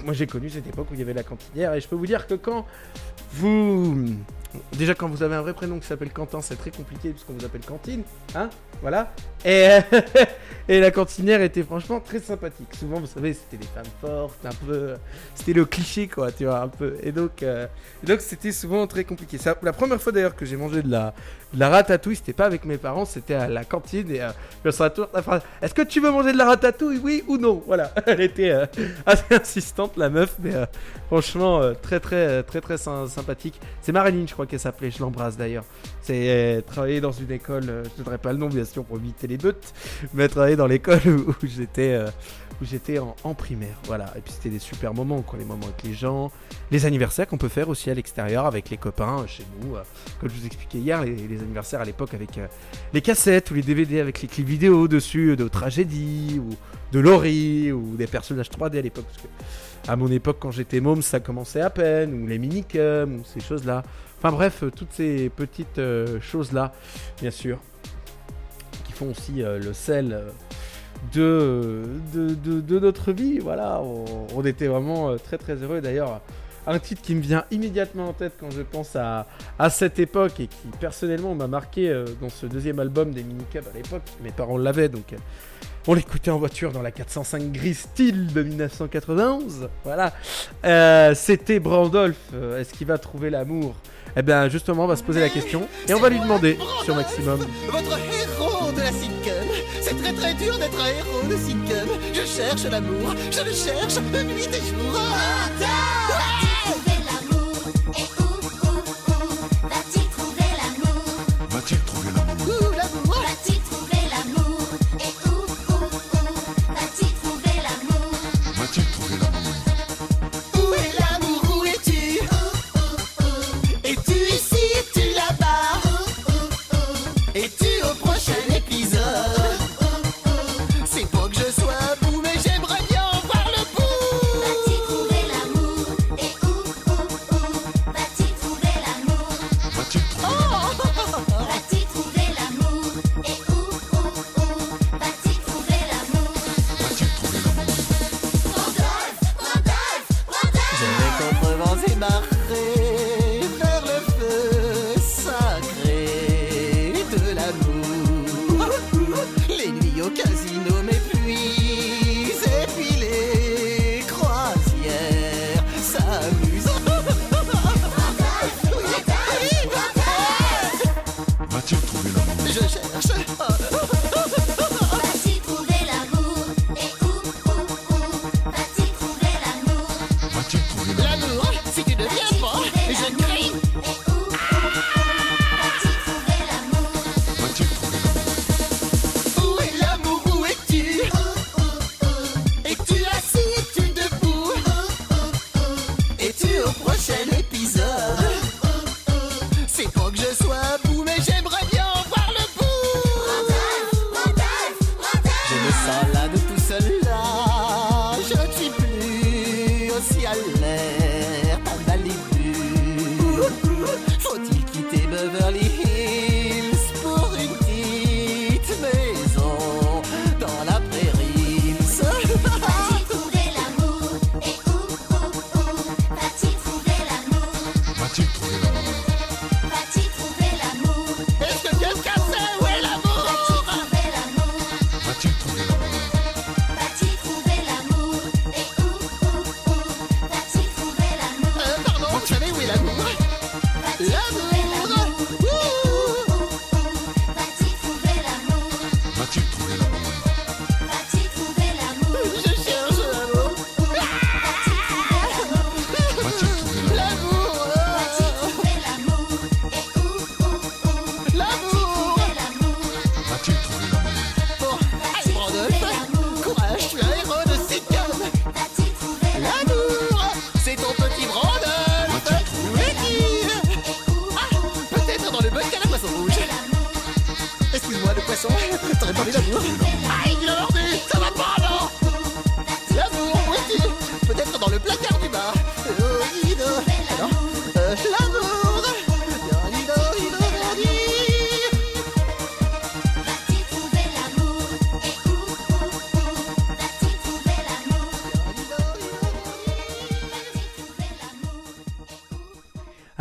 Moi j'ai connu cette époque où il y avait la cantinière et je peux vous dire que quand vous... Déjà quand vous avez un vrai prénom qui s'appelle Quentin c'est très compliqué puisqu'on vous appelle Cantine, hein Voilà. Et, et la cantinière était franchement très sympathique. Souvent vous savez c'était des femmes fortes, un peu... C'était le cliché quoi, tu vois, un peu. Et donc euh, c'était souvent très compliqué. Ça, la première fois d'ailleurs que j'ai mangé de la, ratatouille, c'était pas avec mes parents, c'était à la cantine et euh, serais toujours la phrase Est-ce que tu veux manger de la ratatouille, oui ou non? Voilà, elle était euh, assez insistante la meuf, mais euh, franchement euh, très très très très sy- C'est Marilyn, je crois qu'elle s'appelait, je l'embrasse d'ailleurs. C'est travailler dans une école, euh, je ne donnerai pas le nom bien sûr pour éviter les doutes, mais travailler dans l'école où, j'étais euh, en, primaire. Voilà, et puis c'était des super moments, quoi, les moments avec les gens, les anniversaires qu'on peut faire aussi à l'extérieur avec les copains euh, chez nous. comme je vous expliquais hier, les, anniversaires à l'époque avec les cassettes ou les DVD avec les clips vidéo dessus de tragédie ou de Laurie ou des personnages 3D à l'époque. À mon époque, quand j'étais môme, ça commençait à peine, ou les minicums, ou ces choses-là. Enfin bref, euh, toutes ces petites euh, choses-là, bien sûr, qui font aussi euh, le sel de, de, notre vie. Voilà, on, était vraiment très très heureux. D'ailleurs, un titre qui me vient immédiatement en tête quand je pense à, à cette époque et qui personnellement m'a marqué dans ce deuxième album des minicubs à l'époque, mes parents l'avaient donc. On l'écoutait en voiture dans la 405 Gris Steel de 1991. Voilà. Euh, C'était Brandolph. Euh, Est-ce qu'il va trouver l'amour? Eh bien, justement, on va se poser la question et on va lui demander sur Maximum. Votre héros de la sitcom. C'est très très dur d'être un héros de sitcom. Je cherche l'amour, je le cherche nuit et jour. Va-t-il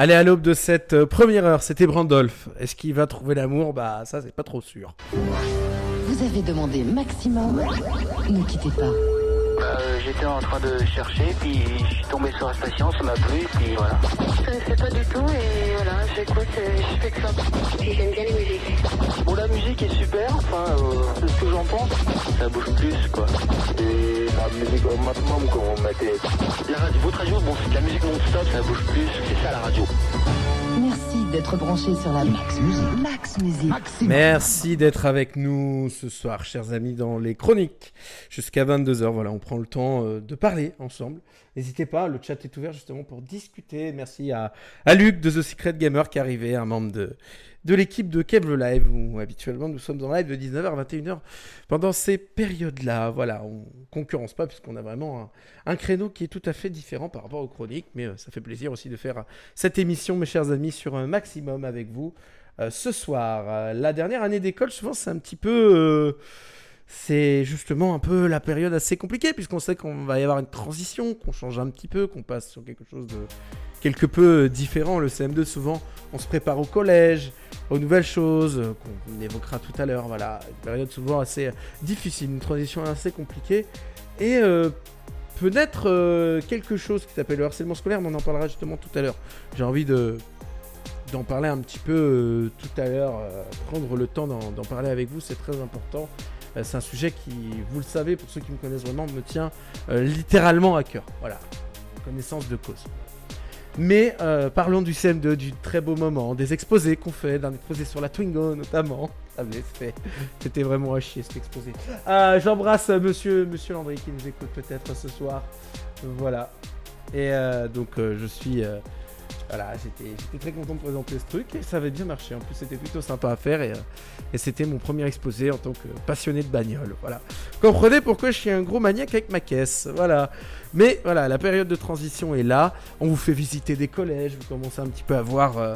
Allez, à l'aube de cette euh, première heure, c'était Brandolph. Est-ce qu'il va trouver l'amour? Bah, ça, c'est pas trop sûr. Vous avez demandé maximum. Ne quittez pas. Bah, euh, j'étais en train de chercher, puis je suis tombé sur la station, ça m'a plu, puis voilà. Je connaissais pas du tout et voilà, j'écoute je fais que ça. Et j'aime bien les musiques. Bon, la musique est super, enfin, euh, c'est ce que j'en pense. Ça bouge plus, quoi. Et la musique au maximum, comme on mettait. La radio, votre radio, bon, c'est de la musique non-stop, ça bouge plus, c'est ça la radio. Merci d'être branché sur la Max Musique. Max Musique. Merci d'être avec nous ce soir, chers amis, dans les chroniques. Jusqu'à 22h, voilà, on prend le temps euh, de parler ensemble. N'hésitez pas, le chat est ouvert justement pour discuter. Merci à, à Luc de The Secret Gamer qui est arrivé, un membre de, l'équipe de Kev Live, où habituellement nous sommes en live de 19h à 21h pendant ces périodes-là. Voilà, on concurrence pas puisqu'on a vraiment un, créneau qui est tout à fait différent par rapport aux chroniques, mais euh, ça fait plaisir aussi de faire euh, cette émission, mes chers amis, sur un maximum avec vous. Ce soir, la dernière année d'école, souvent c'est un petit peu... euh, c'est justement un peu la période assez compliquée puisqu'on sait qu'on va y avoir une transition, qu'on change un petit peu, qu'on passe sur quelque chose de quelque peu différent. Le CM2 souvent on se prépare au collège, aux nouvelles choses euh, qu'on évoquera tout à l'heure. Voilà, une période souvent assez difficile, une transition assez compliquée et euh, peut-être euh, quelque chose qui s'appelle le harcèlement scolaire, mais on en parlera justement tout à l'heure. J'ai envie de d'en parler un petit peu euh, tout à l'heure, euh, prendre le temps d'en parler avec vous, c'est très important. Euh, c'est un sujet qui, vous le savez, pour ceux qui me connaissent vraiment, me tient euh, littéralement à cœur. Voilà, connaissance de cause. Mais euh, parlons du CM2, du très beau moment, des exposés qu'on fait, d'un exposé sur la Twingo notamment. Ah, c'était- vraiment à chier cet exposé. J'embrasse monsieur, monsieur Landry qui nous écoute peut-être ce soir. Voilà. Et donc je suis... voilà, j'étais très content de présenter ce truc et ça avait bien marché. En plus, c'était plutôt sympa à faire et, euh, et c'était mon premier exposé en tant que passionné de bagnole. Voilà. Comprenez pourquoi je suis un gros maniaque avec ma caisse. Voilà. Mais voilà, la période de transition est là. On vous fait visiter des collèges. Vous commencez un petit peu à voir euh,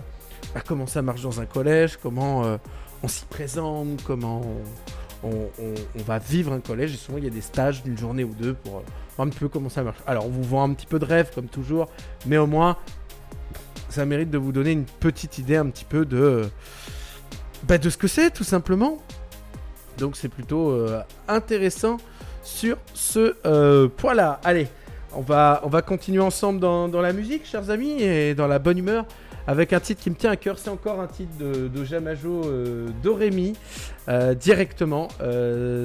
comment ça marche dans un collège, comment euh, on s'y présente, comment on, on- va vivre un collège. Et souvent, il y a des stages d'une journée ou deux pour voir un petit peu comment ça marche. Alors, on vous vend un petit peu de rêve, comme toujours, mais au moins, ça mérite de vous donner une petite idée un petit peu de, bah, de ce que c'est, tout simplement. Donc, c'est plutôt euh, intéressant sur ce euh, point-là. Allez, on va, on va continuer ensemble dans, la musique, chers amis, et dans la bonne humeur, avec un titre qui me tient à cœur. C'est encore un titre de, Jamajo euh, Doremi, euh, directement.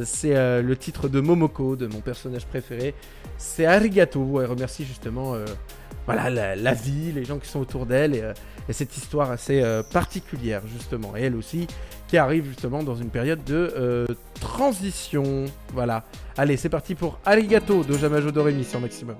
C'est le titre de Momoko, de mon personnage préféré. C'est Arigato. Elle remercie justement voilà, la, vie, les gens qui sont autour d'elle, et, euh, et cette histoire assez euh, particulière, justement. Et elle aussi, qui arrive justement dans une période de euh, transition. Voilà. Allez, c'est parti pour Arigato de Jamajo Doremi sur Maximum.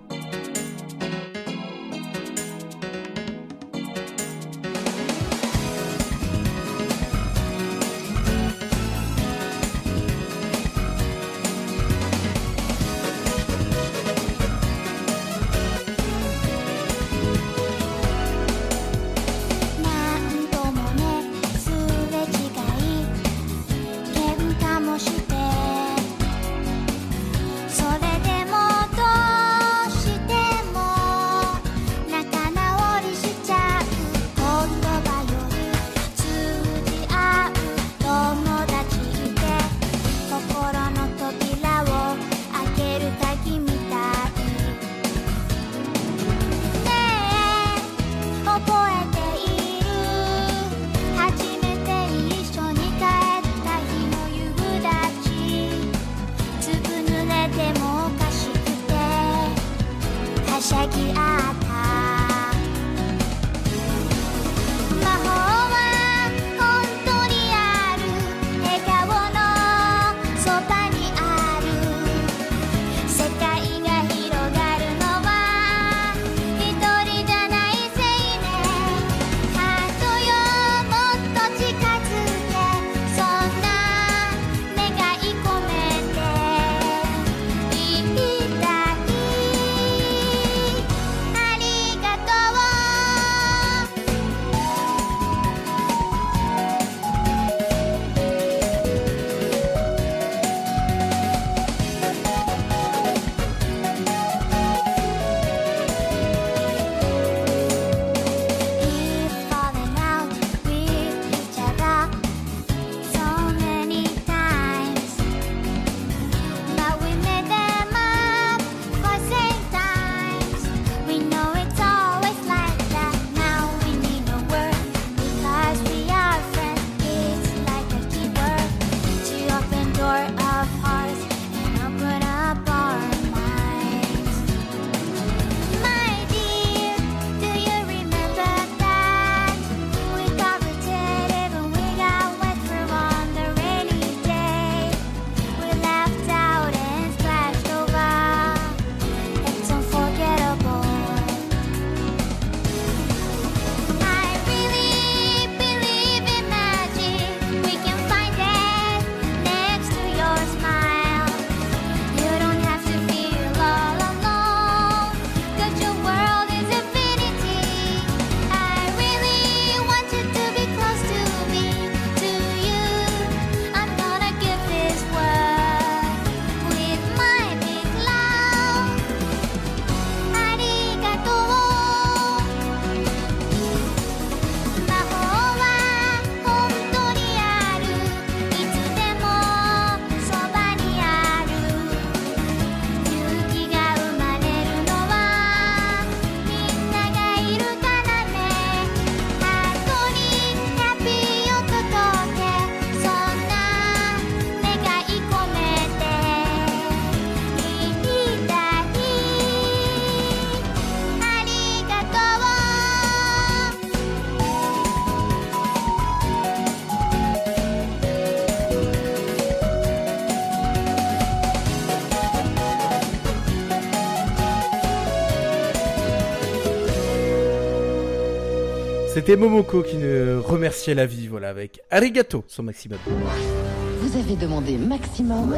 C'était Momoko qui nous remerciait la vie, voilà, avec Arigato, son maximum. Vous avez demandé maximum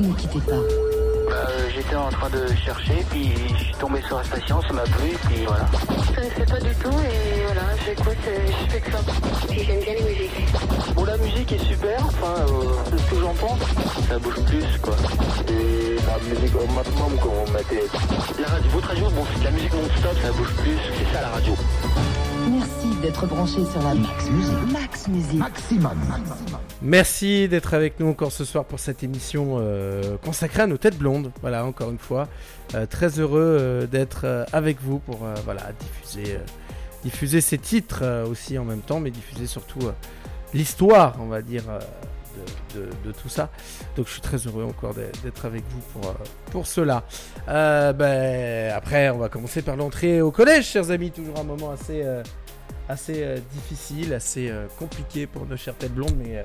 Ne quittez pas. Bah, euh, j'étais en train de chercher, puis je suis tombé sur la station, ça m'a plu, puis voilà. Ne fait pas du tout et voilà, j'écoute, je fais que ça. Puis j'aime bien les musiques. Bon, la musique est super, enfin, euh, c'est ce que j'en pense. Ça bouge plus, quoi. Et la musique au maximum, on mettait. La radio, votre radio, bon, c'est de la musique non-stop, ça bouge plus, c'est ça la radio. Merci d'être branché sur la Max Musique. Max Musique. Maximum. Merci d'être avec nous encore ce soir pour cette émission euh, consacrée à nos têtes blondes. Voilà, encore une fois, Euh, très heureux euh, d'être euh, avec vous pour euh, voilà diffuser euh, diffuser ces titres euh, aussi en même temps, mais diffuser surtout euh, l'histoire, on va dire, euh, de, de- de tout ça. Donc je suis très heureux encore d'être avec vous pour, euh, pour cela. Euh, ben, après, on va commencer par l'entrée au collège, chers amis. Toujours un moment assez, euh, assez euh, difficile, assez euh, compliqué pour nos chères têtes blondes, mais euh,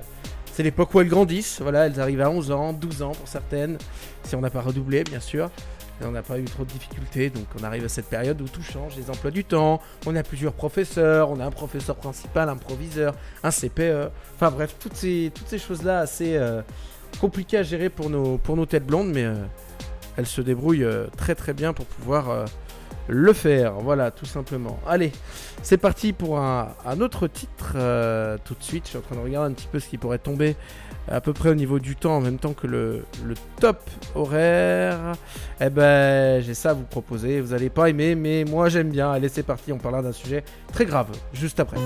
c'est l'époque où elles grandissent. Voilà, elles arrivent à 11 ans, 12 ans pour certaines, si on n'a pas redoublé, bien sûr. Et on n'a pas eu trop de difficultés, donc on arrive à cette période où tout change, les emplois du temps, on a plusieurs professeurs, on a un professeur principal, un proviseur, un CPE, enfin bref, toutes ces, toutes ces choses-là assez compliquées à gérer pour nos, pour nos têtes blondes, mais elles se débrouillent très très bien pour pouvoir le faire, voilà, tout simplement. Allez, c'est parti pour un, autre titre euh, tout de suite, je suis en train de regarder un petit peu ce qui pourrait tomber à peu près au niveau du temps en même temps que le, top horaire. Eh ben, j'ai ça à vous proposer. Vous allez pas aimer, mais moi j'aime bien. Allez, c'est parti. On parlera d'un sujet très grave juste après.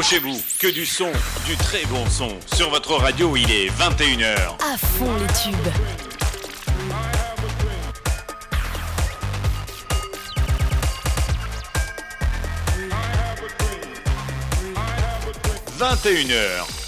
Accrochez-vous, que du son, du très bon son. Sur votre radio, il est 21h. À fond les tubes. – 21h.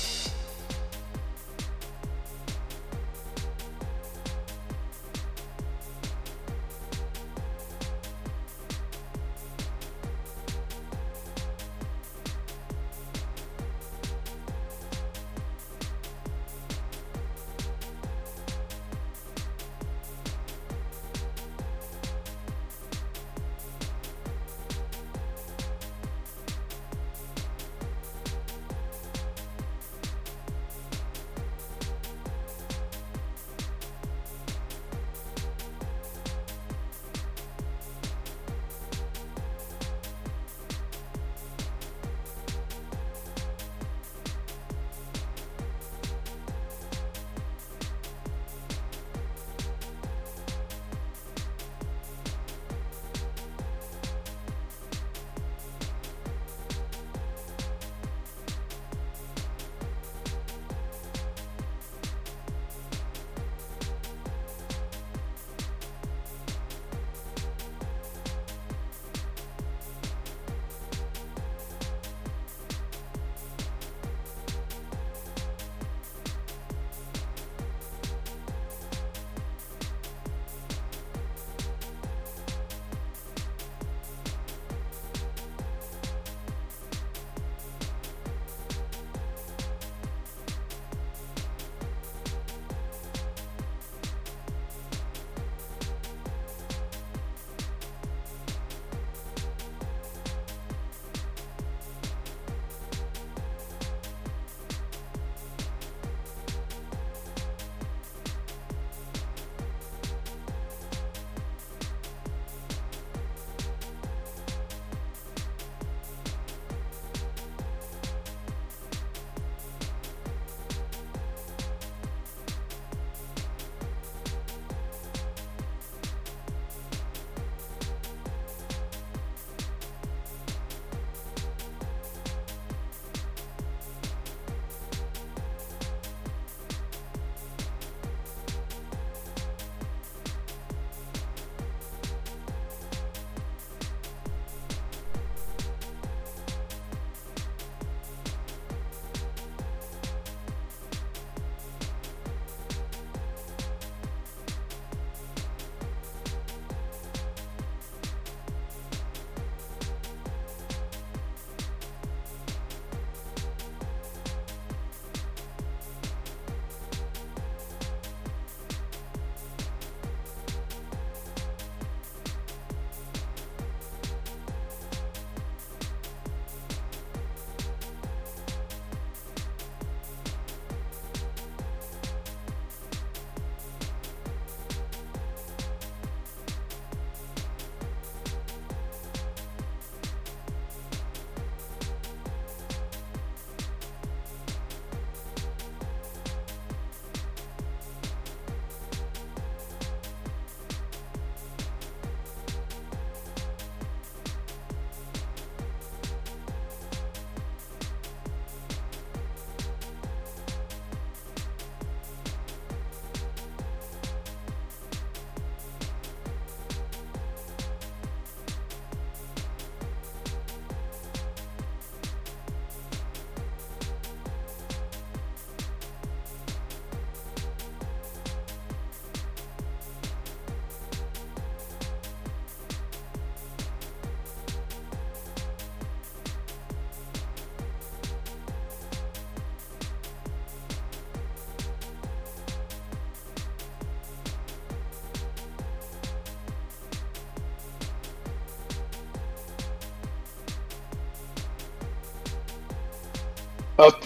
Hop.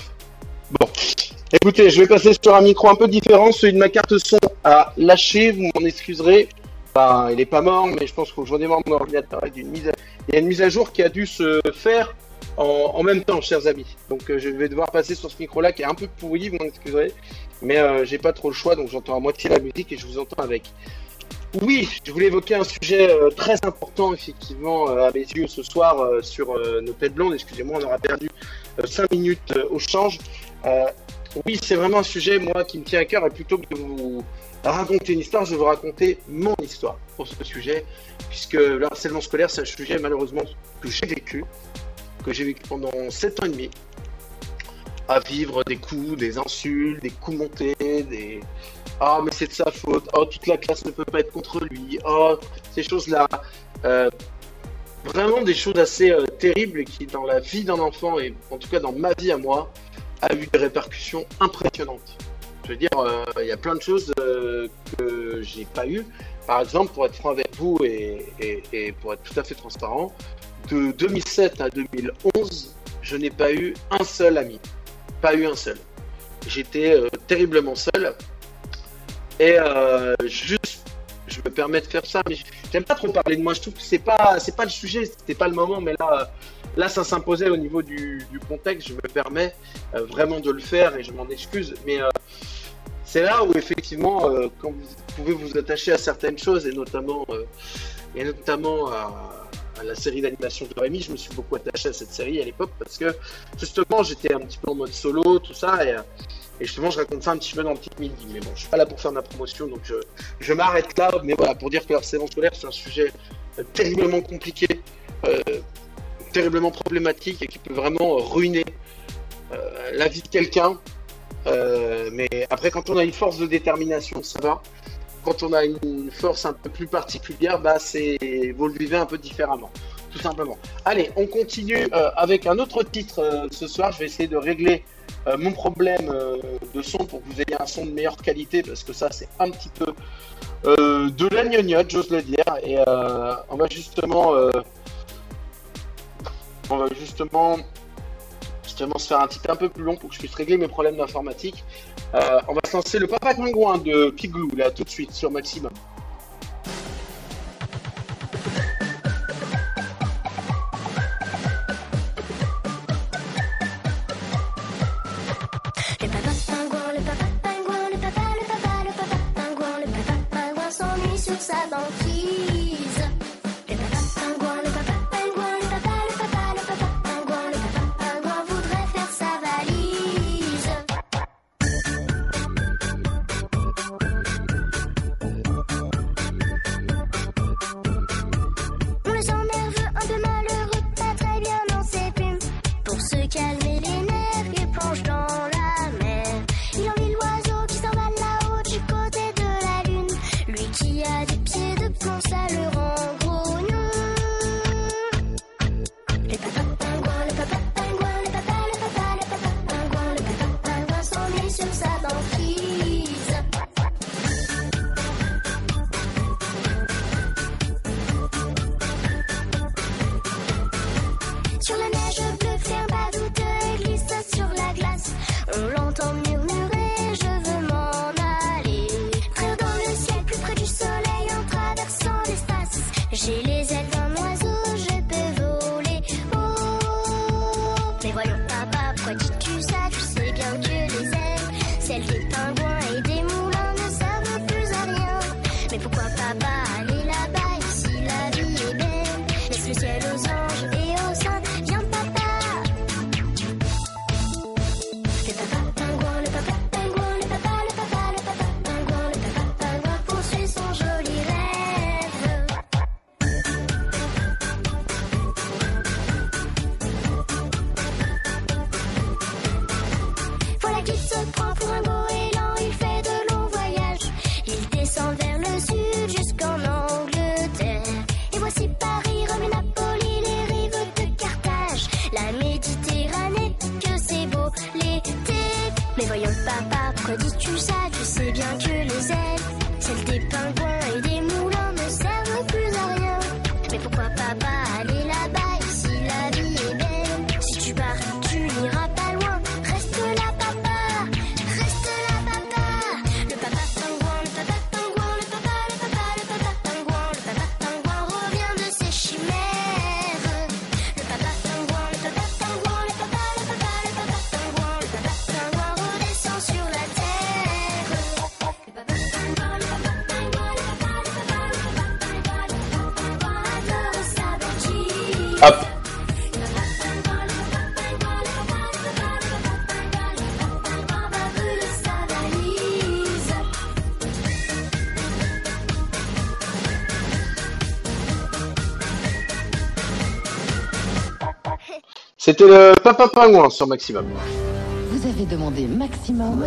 Bon. Écoutez, je vais passer sur un micro un peu différent. Celui de ma carte son a lâché, vous m'en excuserez. Bah, il est pas mort, mais je pense redémarre mon ordinateur. Il y mise à, a une mise à jour qui a dû se faire en, même temps, chers amis. Donc euh, je vais devoir passer sur ce micro-là qui est un peu pourri, vous m'en excuserez. Mais euh, j'ai pas trop le choix, donc j'entends à moitié la musique et je vous entends avec. Oui, je voulais évoquer un sujet euh, très important, effectivement, à mes yeux ce soir sur nos têtes blondes. Excusez-moi, on aura perdu 5 minutes euh, au change. Euh, oui, c'est vraiment un sujet, moi, qui me tient à cœur. Et plutôt que de vous raconter une histoire, je vais vous raconter mon histoire pour ce sujet. Puisque le harcèlement scolaire, c'est un sujet, malheureusement, que j'ai vécu. Que j'ai vécu pendant 7 ans et demi. À vivre des coups, des insultes, des coups montés, des. Ah, mais c'est de sa faute. Oh, toute la classe ne peut pas être contre lui. Oh, ces choses-là. Euh, vraiment des choses assez euh, terribles qui, dans la vie d'un enfant, et en tout cas dans ma vie à moi, a eu des répercussions impressionnantes. Je veux dire, euh, il y a plein de choses euh, que j'ai pas eues. Par exemple, pour être franc avec vous et, pour être tout à fait transparent, de 2007 à 2011, je n'ai pas eu un seul ami. Pas eu un seul. J'étais euh, terriblement seul. Et euh, juste, je me permets de faire ça, mais j'aime pas trop parler de moi. Je trouve que c'est pas, c'est pas le sujet, c'était pas le moment, mais là, là, ça s'imposait au niveau du, du contexte. Je me permets euh, vraiment de le faire et je m'en excuse. Mais euh, c'est là où effectivement, euh, quand vous pouvez vous attacher à certaines choses et notamment, euh, et notamment à, à la série d'animation de Rémi, je me suis beaucoup attaché à cette série à l'époque parce que justement, j'étais un petit peu en mode solo, tout ça et euh, et justement, je raconte ça un petit peu dans le petit midi. Mais bon, je suis pas là pour faire ma promotion, donc je, je m'arrête là. Mais voilà, pour dire que le harcèlement scolaire, c'est un sujet euh, terriblement compliqué, euh, terriblement problématique et qui peut vraiment euh, ruiner euh, la vie de quelqu'un. Euh, mais après, quand on a une force de détermination, ça va. Quand on a une force un peu plus particulière, bah c'est vous le vivez un peu différemment, tout simplement. Allez, on continue euh, avec un autre titre euh, ce soir. Je vais essayer de régler euh, mon problème euh, de son pour que vous ayez un son de meilleure qualité parce que ça c'est un petit peu euh, de la gnognotte, j'ose le dire. Et on va justement, on va justement, justement se faire un titre un peu plus long pour que je puisse régler mes problèmes d'informatique. On va se lancer le Papa Pingouin de Piglou là tout de suite sur Maximum. S'ennuie sur C'était le Papa Pingouin sur Maximum. Vous avez demandé maximum.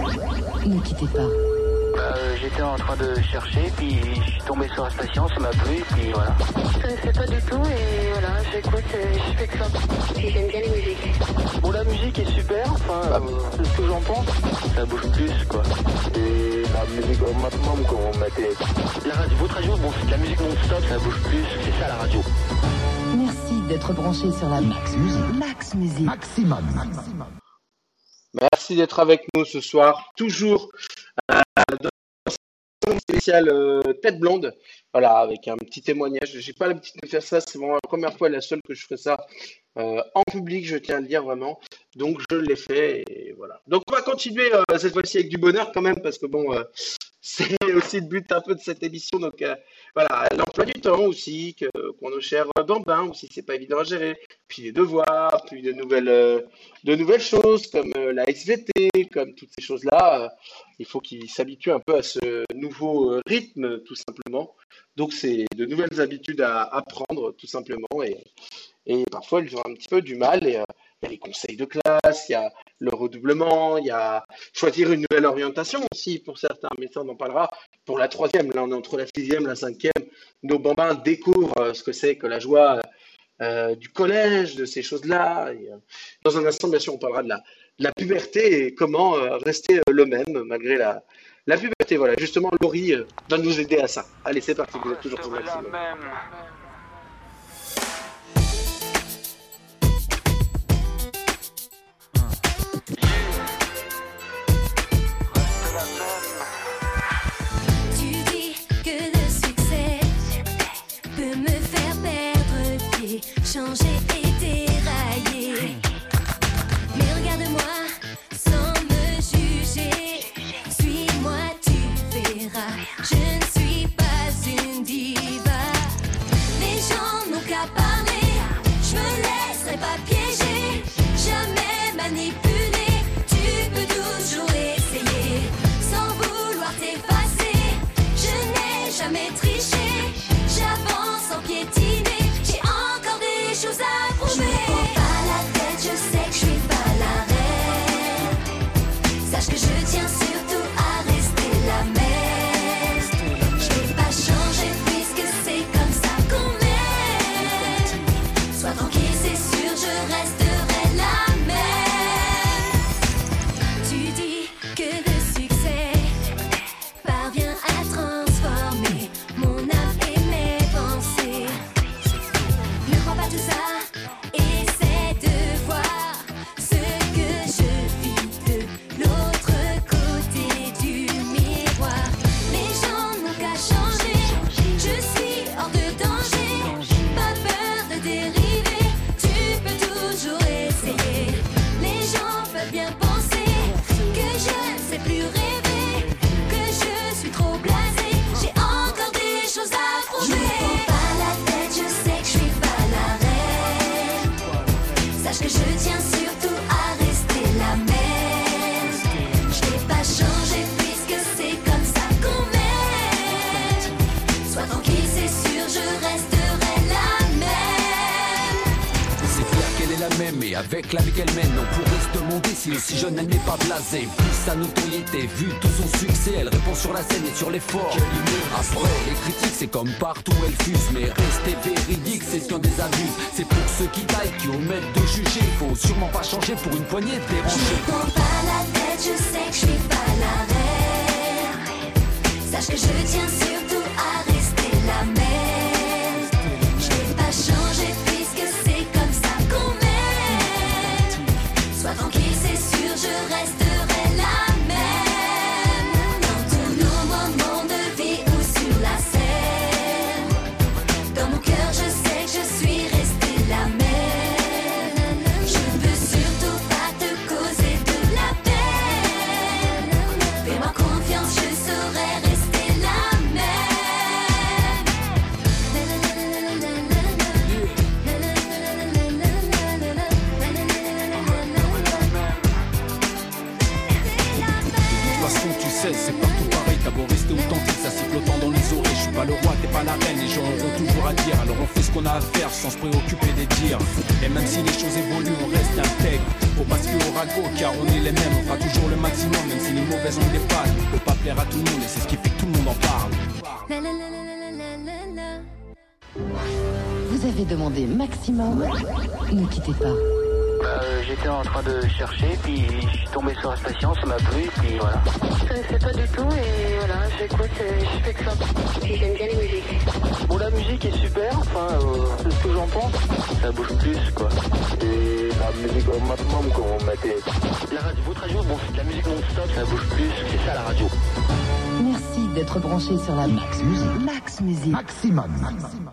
Ne quittez pas. Euh, J'étais en train de chercher, puis je suis tombé sur la station, ça m'a plu, puis voilà. Je connaissais pas du tout et voilà, j'écoute je fais que ça. Et j'aime bien les musiques. Bon, la musique est super, enfin, euh, c'est ce que j'en pense. Ça bouge plus, quoi. Et la musique au maximum, quand on mettait. La radio, votre radio, bon, c'est de la musique non-stop, ça bouge plus, c'est ça la radio. D'être branché sur la Max Musique. Max Musique. Maximum. Merci d'être avec nous ce soir, toujours euh, dans une spéciale euh, tête blonde. Voilà, avec un petit témoignage. J'ai pas l'habitude de faire ça, c'est vraiment la première fois et la seule que je fais ça euh, en public, je tiens à le dire vraiment. Donc je l'ai fait et voilà. Donc on va continuer euh, cette fois-ci avec du bonheur quand même, parce que bon, euh, c'est aussi le but un peu de cette émission. Donc euh, voilà, l'emploi du temps aussi, que qu'on nos chers bambins aussi, c'est pas évident à gérer. Puis les devoirs, puis de nouvelles, euh, de nouvelles choses comme euh, la SVT, comme toutes ces choses-là. il faut qu'ils s'habituent un peu à ce nouveau rythme, tout simplement. Donc c'est de nouvelles habitudes à apprendre, tout simplement. Et, et parfois, ils ont un petit peu du mal. Et, il y a les conseils de classe, il y a le redoublement, il y a choisir une nouvelle orientation aussi pour certains, mais ça on en parlera pour la troisième. Là, on est entre la sixième, la cinquième. Nos bambins découvrent euh, ce que c'est que la joie euh, du collège, de ces choses-là. Euh, dans un instant, bien sûr, on parlera de la, de la puberté et comment euh, rester le même malgré la, la puberté. Voilà, justement, Laurie va nous aider à ça. Allez, c'est parti, vous êtes toujours sur Maximum. Tu si le si jeune elle n'est pas blasée Vu sa notoriété, vu tout son succès Elle répond sur la scène et sur l'effort Après les critiques c'est comme partout elle fuse Mais rester véridique c'est ce qu'on des abus. C'est pour ceux qui taillent, qui omettent de juger. Faut sûrement pas changer pour une poignée de Je dérangés. prends pas la tête, je sais que je suis pas la reine. Sache que je tiens surtout Max Musique. Max Musique. Maximum.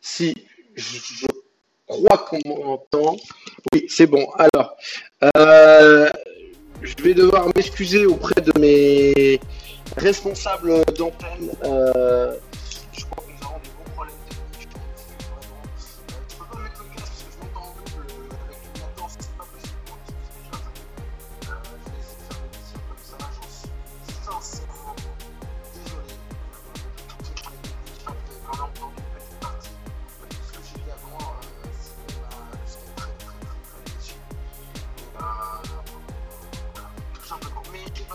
Si, je, crois qu'on m'entend. Oui, c'est bon. Alors, euh, je vais devoir m'excuser auprès de mes responsables d'antenne. Euh,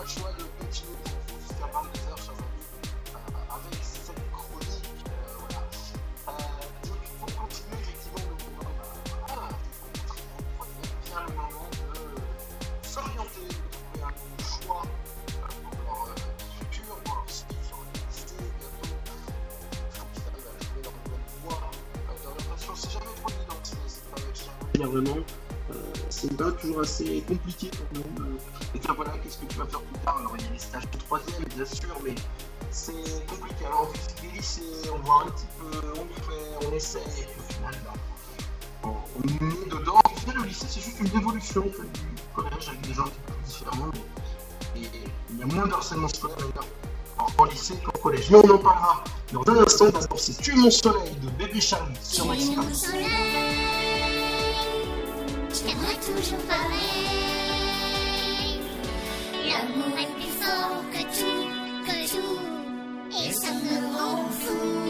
pas le choix de continuer jusqu'à 22h, chers amis, euh, avec cette chronique. euh, voilà. Euh, donc, pour continuer, effectivement, nous voilà, bien le moment de s'orienter, de trouver un bon choix pour leur futur, pour leur site sur l'université bientôt. Il faut qu'ils arrivent à trouver leur bonne voie euh, d'orientation. C'est jamais trop évident, c'est c'est pas vraiment. C'est une toujours assez compliquée pour nous. euh, de dire voilà, qu'est-ce que tu vas faire plus tard Alors il y a les stages de troisième, bien sûr, mais c'est compliqué. Alors on visite les lycées, on voit un petit peu, on fait, on essaie, et au final, bah, on, est dedans. Au final, le lycée, c'est juste une évolution fait, du collège avec des gens peu différents. mais- Et il y a moins de harcèlement scolaire en, lycée qu'en collège. Mais on en parlera dans un instant. D'abord, c'est Tu mon soleil de Bébé Charlie sur Maximum. T'aimerai toujours pareil. L'amour est plus fort que tout, que tout, et ça me rend fou.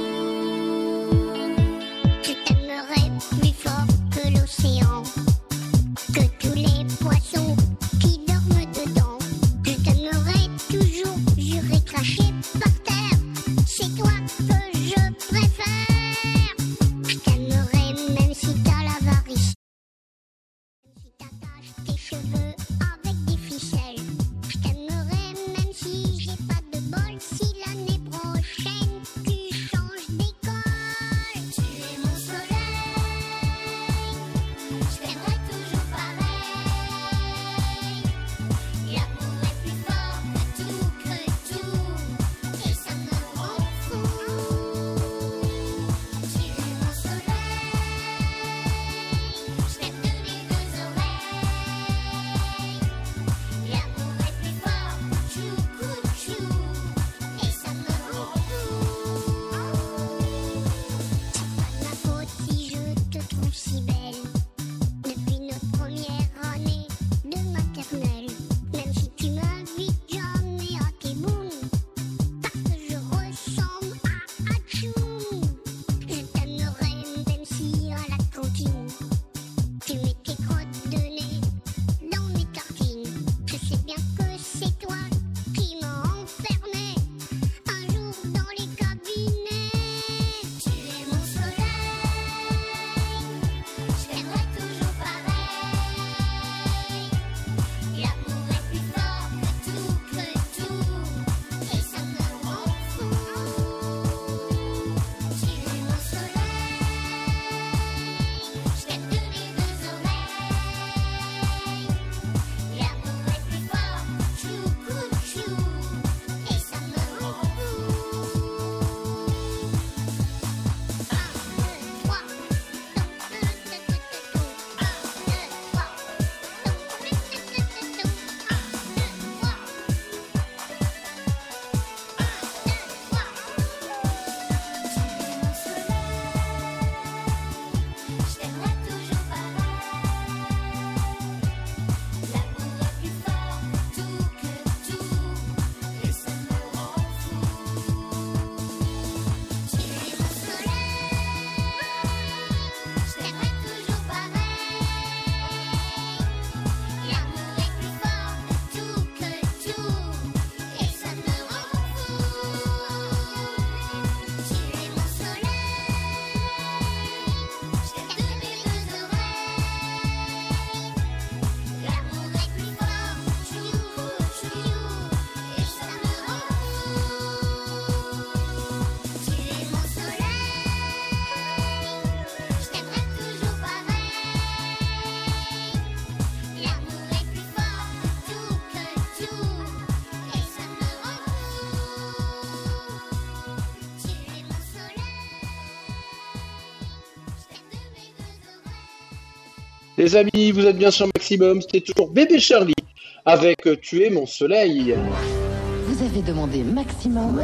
Les amis, vous êtes bien sur Maximum, c'est toujours bébé Charlie avec euh, Tu es mon soleil. Vous avez demandé maximum.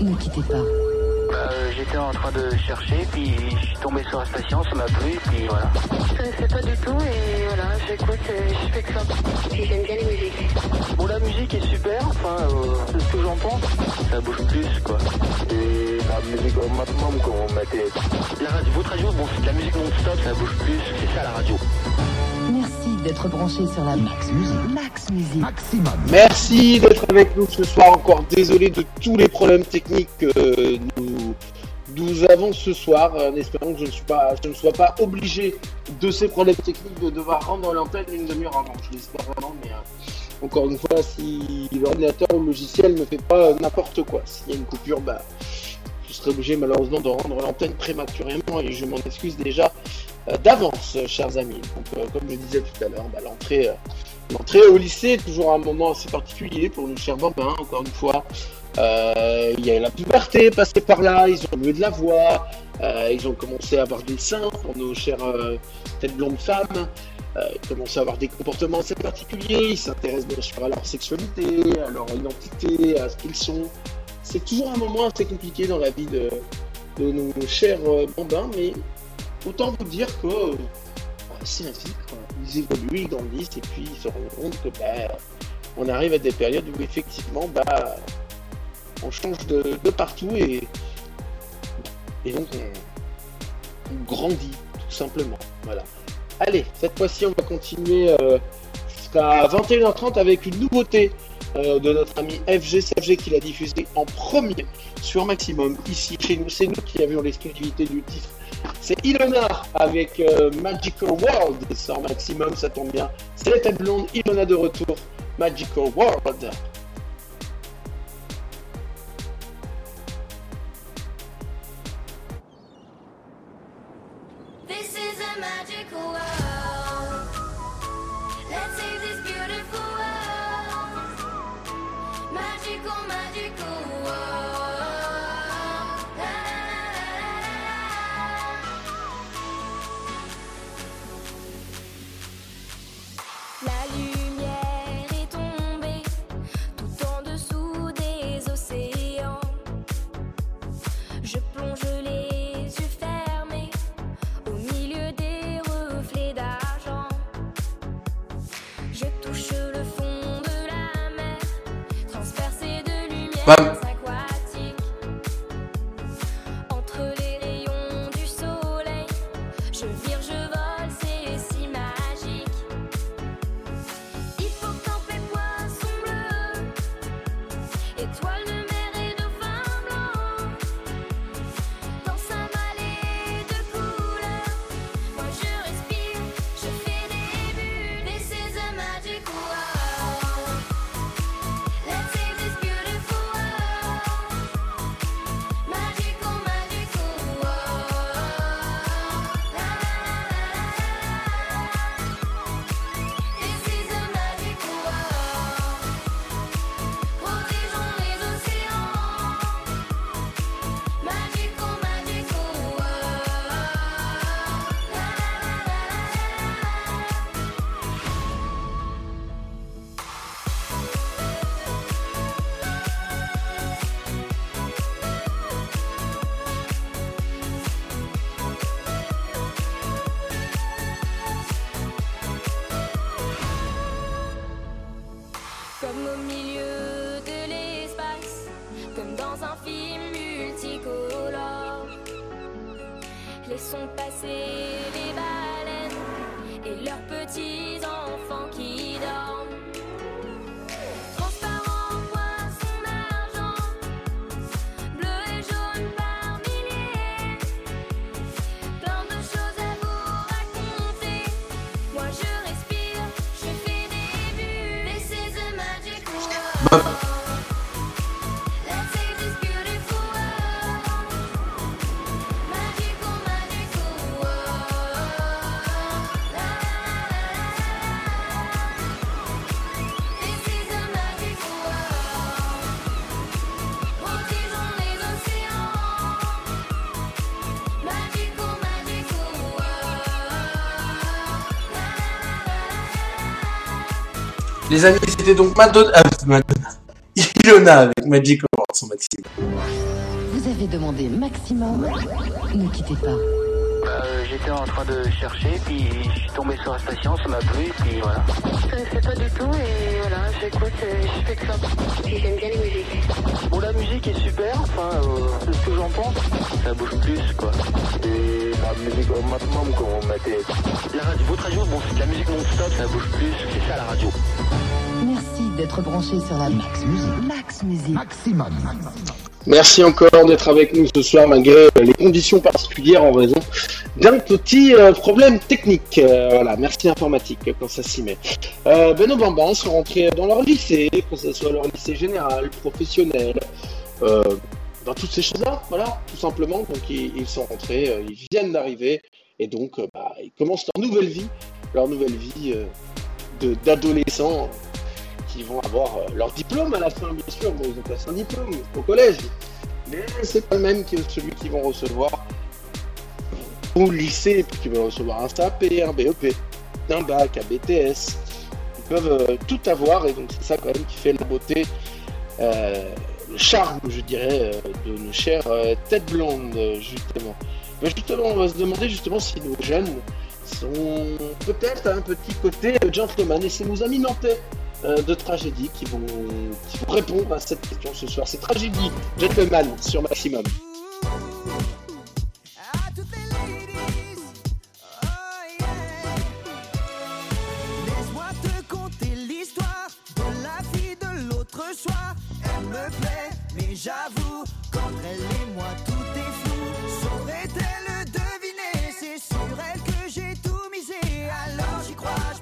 Ne quittez pas. Euh, J'étais en train de chercher, puis je suis tombé sur la station, ça m'a plu, puis voilà. Je connaissais pas du tout et voilà, j'écoute, et je fais que ça. Et j'aime bien les musiques. Bon, la musique est super, enfin, euh, c'est ce que j'en pense. Ça bouge plus, quoi. Et la musique au maximum, comme on mettait. La radio, votre radio, bon, c'est de la musique non-stop, ça bouge plus, c'est ça la radio. Merci d'être branché sur la Max Musique. Max Musique. Maximum. Merci d'être avec nous ce soir. Encore désolé de tous les problèmes techniques que nous, nous avons ce soir, en espérant que je ne, suis pas, je ne sois pas obligé de ces problèmes techniques de devoir rendre l'antenne une demi-heure avant. Je l'espère vraiment, mais euh, encore une fois, si l'ordinateur ou le logiciel ne fait pas n'importe quoi, s'il y a une coupure, bah, serai obligé malheureusement de rendre l'antenne prématurément et je m'en excuse déjà euh, d'avance, chers amis. Donc, euh, comme je disais tout à l'heure, bah, l'entrée, euh, l'entrée au lycée est toujours un moment assez particulier pour nos chers bambins, encore une fois. Il y a la puberté passée par là, ils ont mieux de la voix, ils ont commencé à avoir des seins pour nos chères euh, têtes blondes femmes. Ils commencent à avoir des comportements assez particuliers, ils s'intéressent bien sûr à leur sexualité, à leur identité, à ce qu'ils sont. C'est toujours un moment assez compliqué dans la vie de, nos chers euh, bambins, mais autant vous dire que euh, bah, c'est ainsi, quoi. ils évoluent, ils grandissent et puis ils se rendent compte que bah, on arrive à des périodes où effectivement bah, on change de, de partout et, et donc on, on grandit tout simplement. Voilà. Allez, cette fois-ci on va continuer euh, jusqu'à 21h30 avec une nouveauté euh, de notre ami FG CFG qui l'a diffusé en premier sur Maximum ici chez nous. C'est nous qui avions l'exclusivité du titre. C'est Ilona avec euh, Magical World sur Maximum, ça tombe bien. C'est la tête blonde, Ilona de retour, Magical World. This is a magical world. Magical, magical Les amis, c'était donc Madonna, ah, Madonna. Ilona avec Magic Awards son maximum. Vous avez demandé maximum. Ne quittez pas. Euh, j'étais en train de chercher, puis je suis tombé sur la station, ça m'a plu, puis voilà. Ça ne fait pas du tout et voilà, j'écoute, euh, je fais que ça. Et j'aime bien les musiques. Bon, la musique est super, enfin, euh, c'est ce que j'en pense. Ça bouge plus, quoi. Et la musique au maximum, on mettait. La radio, votre radio, bon, c'est de la musique non-stop, ça bouge plus, c'est ça la radio. Merci d'être branché sur la Max Musique. Max Musique. Maximum. Merci encore d'être avec nous ce soir malgré euh, les conditions particulières en raison d'un petit euh, problème technique. Euh, voilà, merci informatique quand ça s'y met. Euh, Beno Bambin sont rentrés dans leur lycée, que ce soit leur lycée général, professionnel, euh, dans toutes ces choses-là, voilà, tout simplement. Donc ils, ils sont rentrés, euh, ils viennent d'arriver et donc euh, bah, ils commencent leur nouvelle vie, leur nouvelle vie euh, d'adolescents qui vont avoir euh, leur diplôme à la fin, bien sûr. Bon, ils ont passé un diplôme au collège, mais c'est pas le même que celui qu'ils vont recevoir au lycée, puis qu'ils vont recevoir un SAP, un BEP, un bac, un BTS. Ils peuvent euh, tout avoir, et donc c'est ça quand même qui fait la beauté, euh, le charme, je dirais, de nos chères têtes blondes, justement. Mais justement, on va se demander justement si nos jeunes sont peut-être un petit côté gentleman, et c'est nos amis nantais euh, de tragédie qui vont, qui vont répondre à cette question ce soir. C'est tragédie, gentleman, sur Maximum. Soir. Elle me plaît, mais j'avoue qu'entre elle et moi tout est flou. Saurait-elle deviner? C'est sur elle que j'ai tout misé. Alors j'y crois,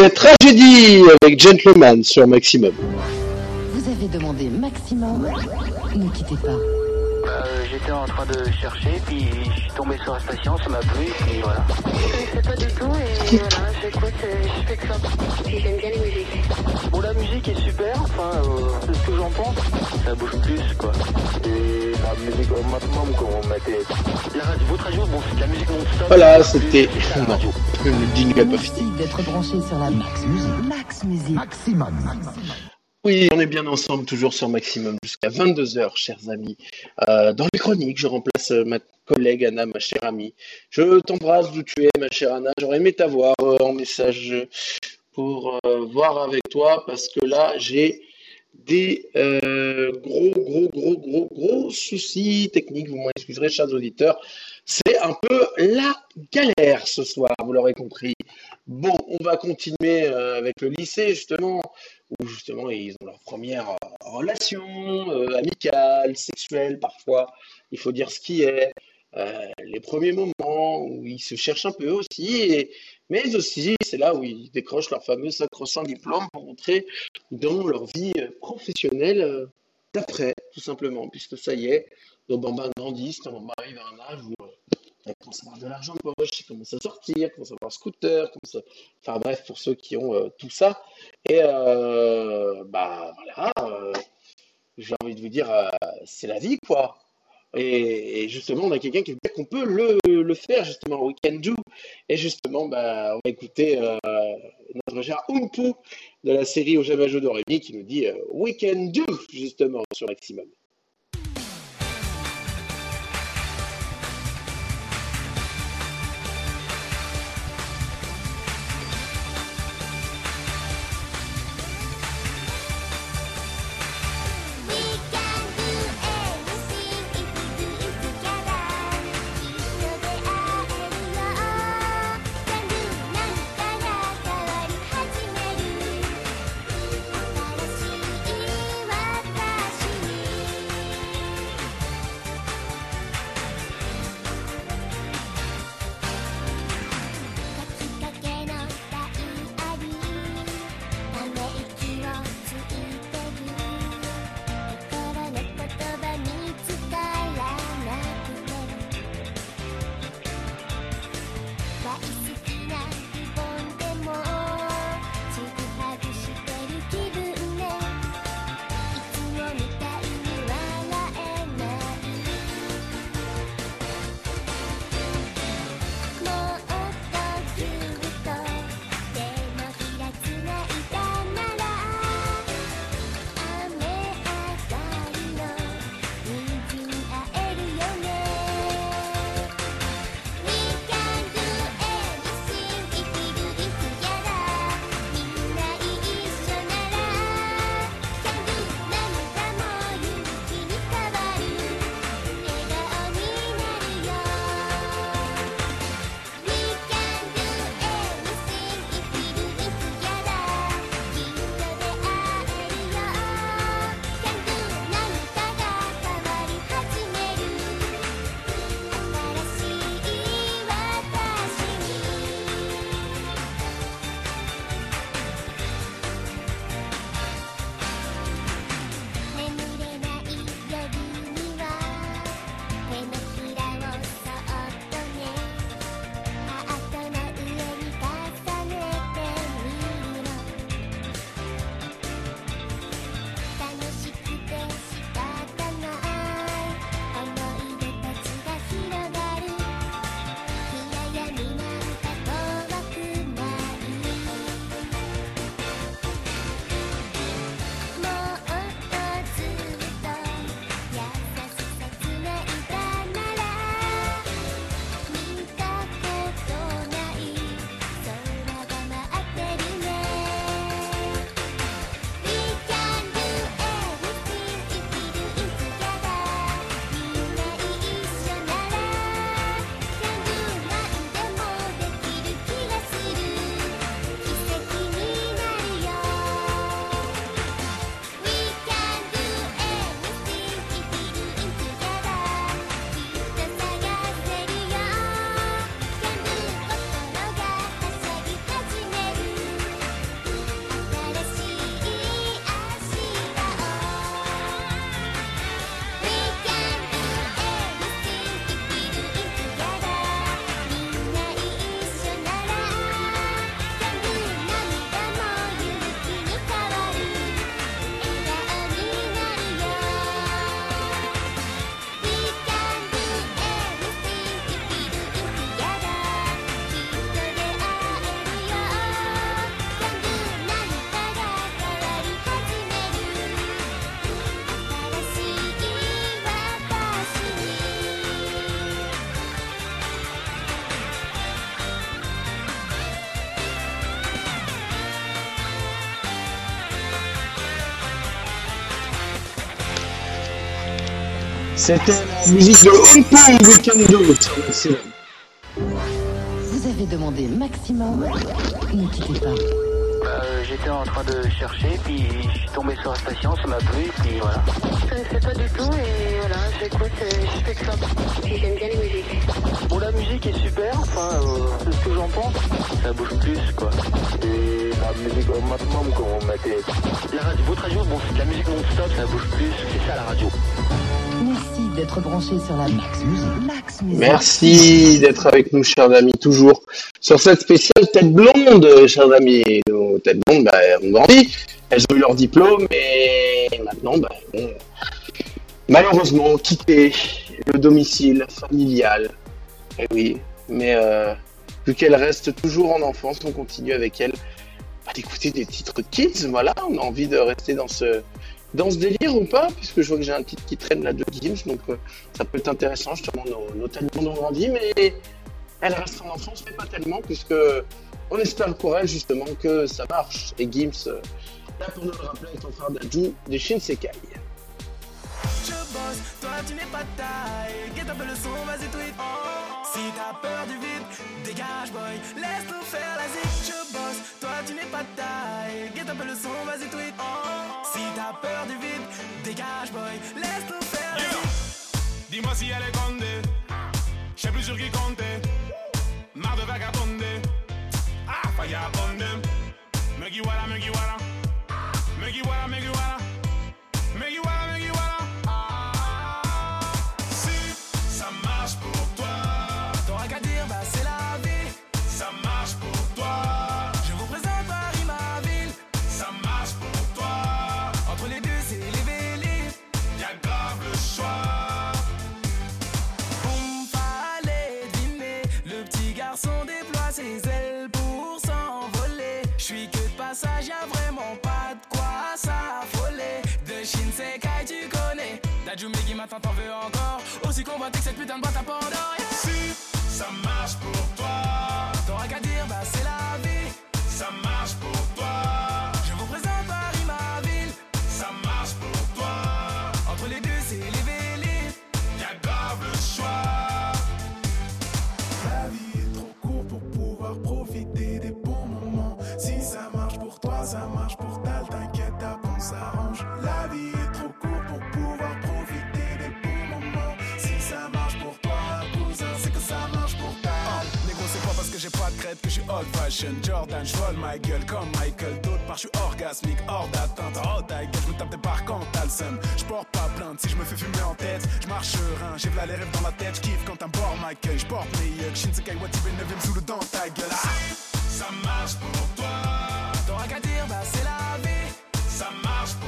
C'était Tragédie avec Gentleman sur Maximum. Vous avez demandé maximum. Ne quittez pas. Euh, j'étais en train de chercher, puis je suis tombé sur la station, ça m'a plu, puis voilà. Je connaissais pas du tout et voilà, j'écoute, et je fais que ça. Et j'aime bien les musiques. Bon, la musique est super, enfin, euh, c'est ce que j'en pense. Ça bouge plus, quoi. Et la musique au maximum, comme on mettait. La radio, votre radio, bon, c'est de la musique non-stop. Voilà, c'était. Le jingle n'a pas fini. D'être branché sur la Max Musique. Max Musique. Maximum. Oui, on est bien ensemble, toujours sur Maximum, jusqu'à 22h, chers amis. Euh, dans les chroniques, je remplace euh, ma collègue Anna, ma chère amie. Je t'embrasse d'où tu es, ma chère Anna. J'aurais aimé t'avoir euh, en message pour euh, voir avec toi, parce que là, j'ai des euh, gros, gros, gros, gros, gros soucis techniques. Vous m'en excuserez, chers auditeurs. C'est un peu la galère ce soir, vous l'aurez compris. Bon, on va continuer euh, avec le lycée, justement, où justement ils ont leur première euh, relation euh, amicale, sexuelle parfois, il faut dire ce qui est, les premiers moments où ils se cherchent un peu aussi, mais aussi c'est là où ils décrochent leur fameux sacro-saint diplôme pour entrer dans leur vie professionnelle d'après, tout simplement, puisque ça y est, nos bambins grandissent, on arrive à un âge où euh, ils commencent à avoir de l'argent de poche, ils commencent à sortir, ils commencent à avoir un scooter, enfin bref, pour ceux qui ont euh, tout ça. Et euh, bah voilà, euh, j'ai envie de vous dire, c'est la vie quoi. Et, justement, on a quelqu'un qui dit qu'on peut le, le faire, justement, we can do. Et justement, bah, on va écouter notre cher Umpu de la série Au jamais jeu d'Orémy qui nous dit we can do, justement, sur Maximum.「C'était la musique de Hong Weekend Do It sur Maximum. Vous avez demandé maximum. Ne quittez pas. Bah, euh, j'étais en train de chercher, puis je suis tombé sur la station, ça m'a plu, puis voilà. Je connaissais pas du tout et voilà, j'écoute je fais que ça. Et j'aime bien les musiques. Bon, la musique est super, enfin, euh, c'est ce que j'en pense. Ça bouge plus, quoi. Et la musique au maximum, quand on mettait. La radio, votre radio, bon, c'est de la musique non-stop, ça bouge plus, c'est ça la radio. D'être branché sur la Max Musique. Merci d'être avec nous, chers amis, toujours sur cette spéciale tête blonde, chers amis. Nos têtes blondes, bah, ont grandi, elles ont eu leur diplôme et maintenant, bah, ont malheureusement quitté le domicile familial. Et oui, mais euh, vu qu'elles restent toujours en enfance, on continue avec elles d'écouter des titres kids. Voilà, on a envie de rester dans ce dans ce délire ou pas, puisque je vois que j'ai un titre qui traîne là de Gims, donc euh, ça peut être intéressant, justement, nos, nos blondes ont grandi, mais elle reste en enfance, mais pas tellement, puisque on espère pour elle, justement, que ça marche. Et Gims, euh, là pour nous le rappeler, est en train d'ajouter des Shinsekai. Je bosse, toi tu n'es pas taille. Get un peu le son, vas-y tweet. Si t'as peur du vide, dégage boy. Laisse-nous faire la zik. Je bosse, toi tu n'es pas taille. Get un peu le son, vas-y tweet. Si t'as peur du vide, dégage boy. Laisse-nous faire la zik. Dis-moi si elle est condée. Je plus sur qui compter. Marre de vagabonder. Ah, à abonder. Me guiwala, me guiwala. Que cette putain de suis old fashion. Jordan, je vole ma gueule comme Michael. D'autre part, je suis orgasmique, hors d'atteinte. Oh, ta gueule, je me tape des barres quand t'as le seum. Je porte pas plainte si je me fais fumer en tête. Je marche serein, j'ai v'là les rêves dans la tête. Je kiffe quand un bord m'accueille. Je porte mes yeux, Shinsekai Watibé 9ème sous le dent ta gueule. Ah Ça marche pour toi. T'auras qu'à dire, bah c'est la vie. Ça marche pour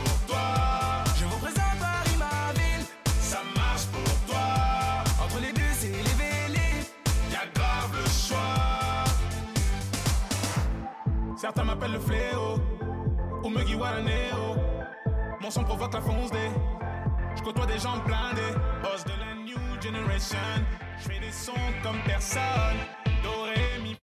Certains m'appellent le fléau. Ou me Néo. Mon son provoque la fonce des. Je côtoie des gens blindés. Boss de la new generation. Je fais des sons comme personne. Doré, mi.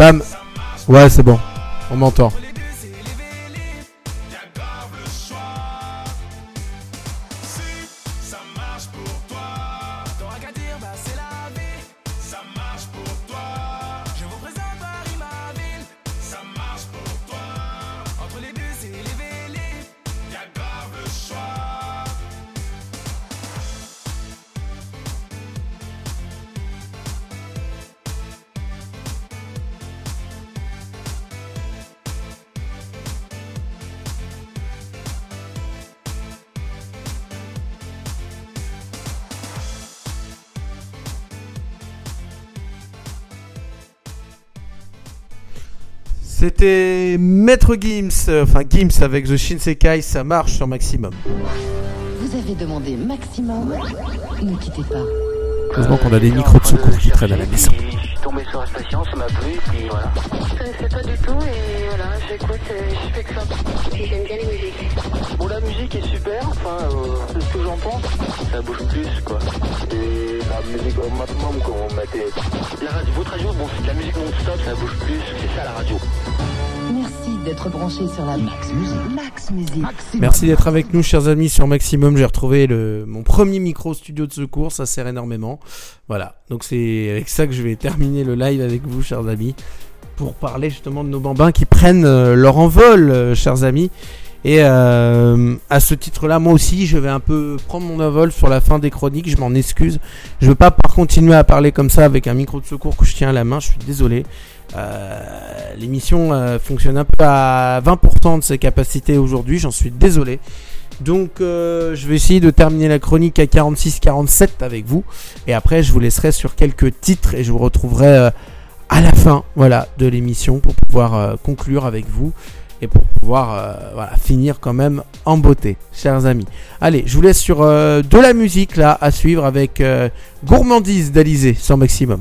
Bam Ouais, c'est bon. On m'entend. C'était Maître Gims, enfin Gims avec The Shinsekai, ça marche sur maximum. Vous avez demandé maximum. Ne quittez pas. Heureusement qu'on a des micros de secours qui traînent à la maison. Je suis tombé sur la station, ça m'a plu, puis voilà. Je connaissais pas du tout et voilà, j'écoute et je fais que ça. Et j'aime bien les musiques. Bon, la musique est super, enfin, euh, c'est ce que j'en pense. Ça bouge plus, quoi. Et la musique au maximum, comme on mettait. La radio, votre radio, bon, c'est de la musique non-stop, ça bouge plus, c'est ça la radio. Merci d'être branché sur la Max Musique. Merci d'être avec nous, chers amis, sur Maximum. J'ai retrouvé le, mon premier micro studio de secours, ça sert énormément. Voilà, donc c'est avec ça que je vais terminer le live avec vous, chers amis, pour parler justement de nos bambins qui prennent euh, leur envol, euh, chers amis. Et euh, à ce titre-là, moi aussi, je vais un peu prendre mon envol sur la fin des chroniques. Je m'en excuse. Je veux pas par continuer à parler comme ça avec un micro de secours que je tiens à la main. Je suis désolé. Euh, L'émission euh, fonctionne un peu à 20% de ses capacités aujourd'hui. J'en suis désolé. Donc, euh, je vais essayer de terminer la chronique à 46-47 avec vous. Et après, je vous laisserai sur quelques titres et je vous retrouverai à la fin, voilà, de l'émission pour pouvoir conclure avec vous et pour pouvoir finir quand même en beauté, chers amis. Allez, je vous laisse sur de la musique là à suivre avec Gourmandise d'Alizé sans maximum.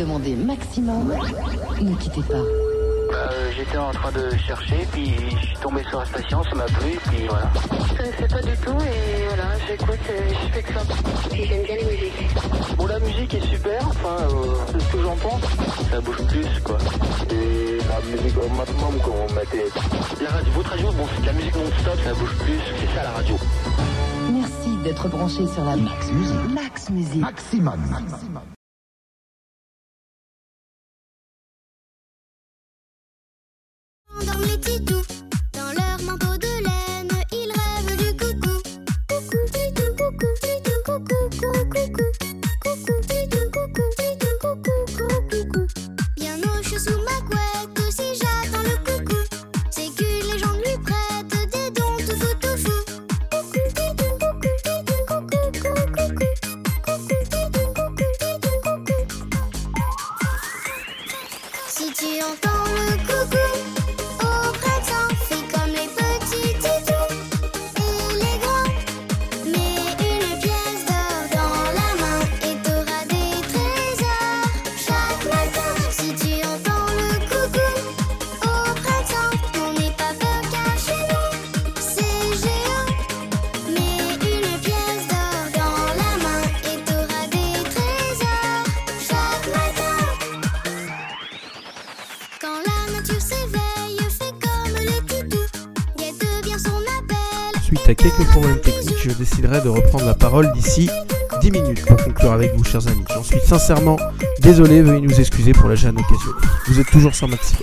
demander maximum, ne quittez pas. Bah, euh, j'étais en train de chercher, puis je suis tombé sur la station, ça m'a plu, puis voilà. Je connaissais pas du tout, et voilà, j'écoute, je fais que ça. J'aime bien les musiques. Bon, la musique est super, enfin, euh, c'est ce que j'en pense. Ça bouge plus, quoi. Et la musique au maximum, quand on mettait... La radio, votre radio, bon, c'est de la musique non-stop, ça bouge plus, c'est ça la radio. Merci d'être branché sur la Max Musique. Max Musique. Maximum. Maximum. d'ici 10 minutes pour conclure avec vous, chers amis. J'en suis sincèrement désolé, veuillez nous excuser pour la jeune occasion Vous êtes toujours sur Maxi.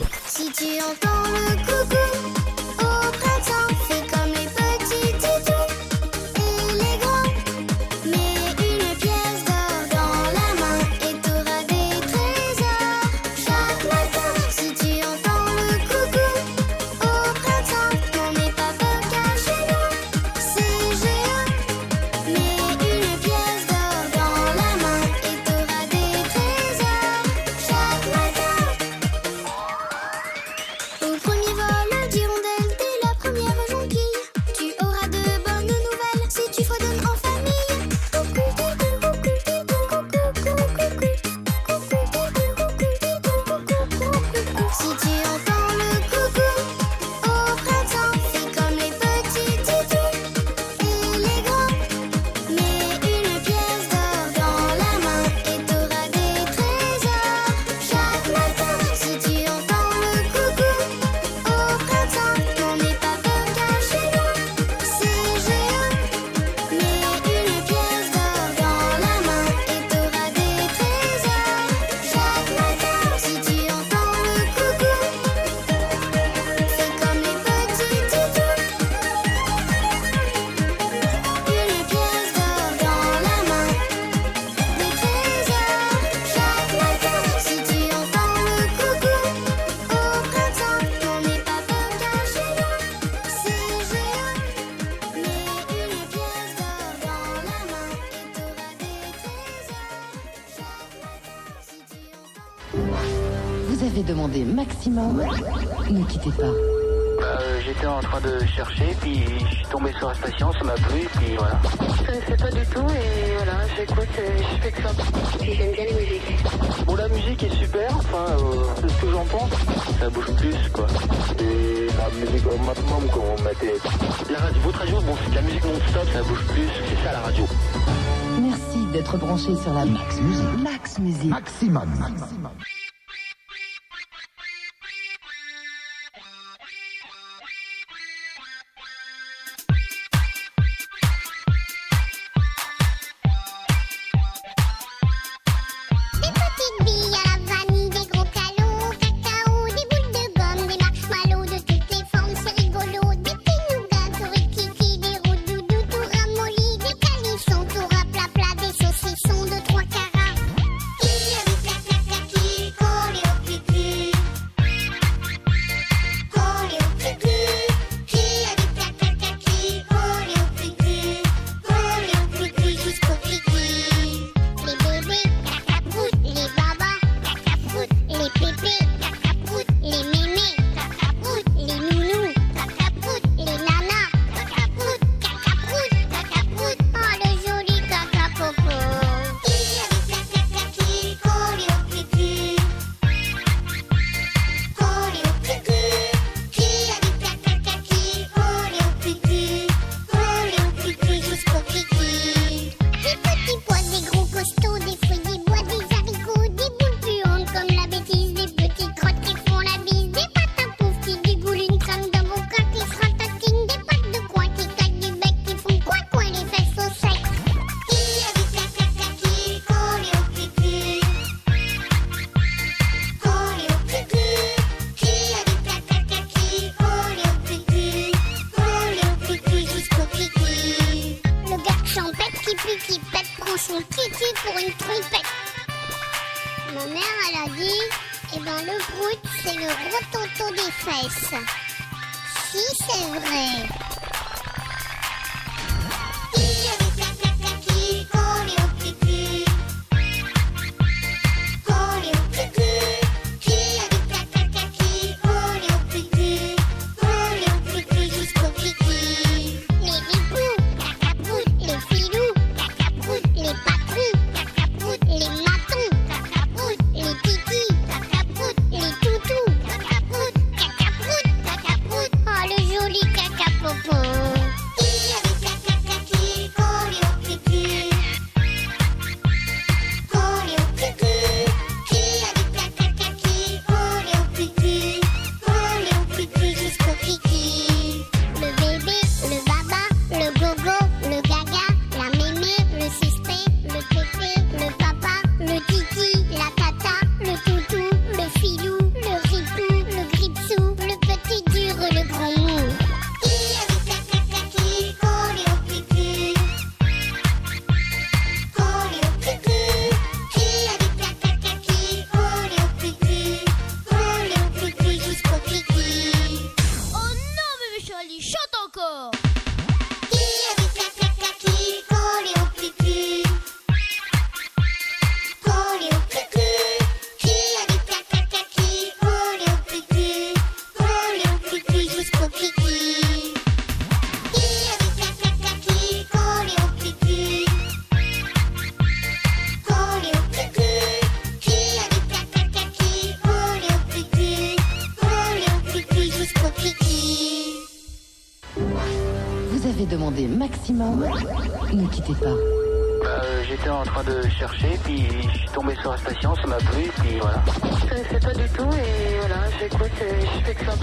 Bah, euh, j'étais en train de chercher, puis je suis tombé sur la station, ça m'a plu, puis voilà. Je connaissais pas du tout, et voilà, j'écoute, je fais que ça.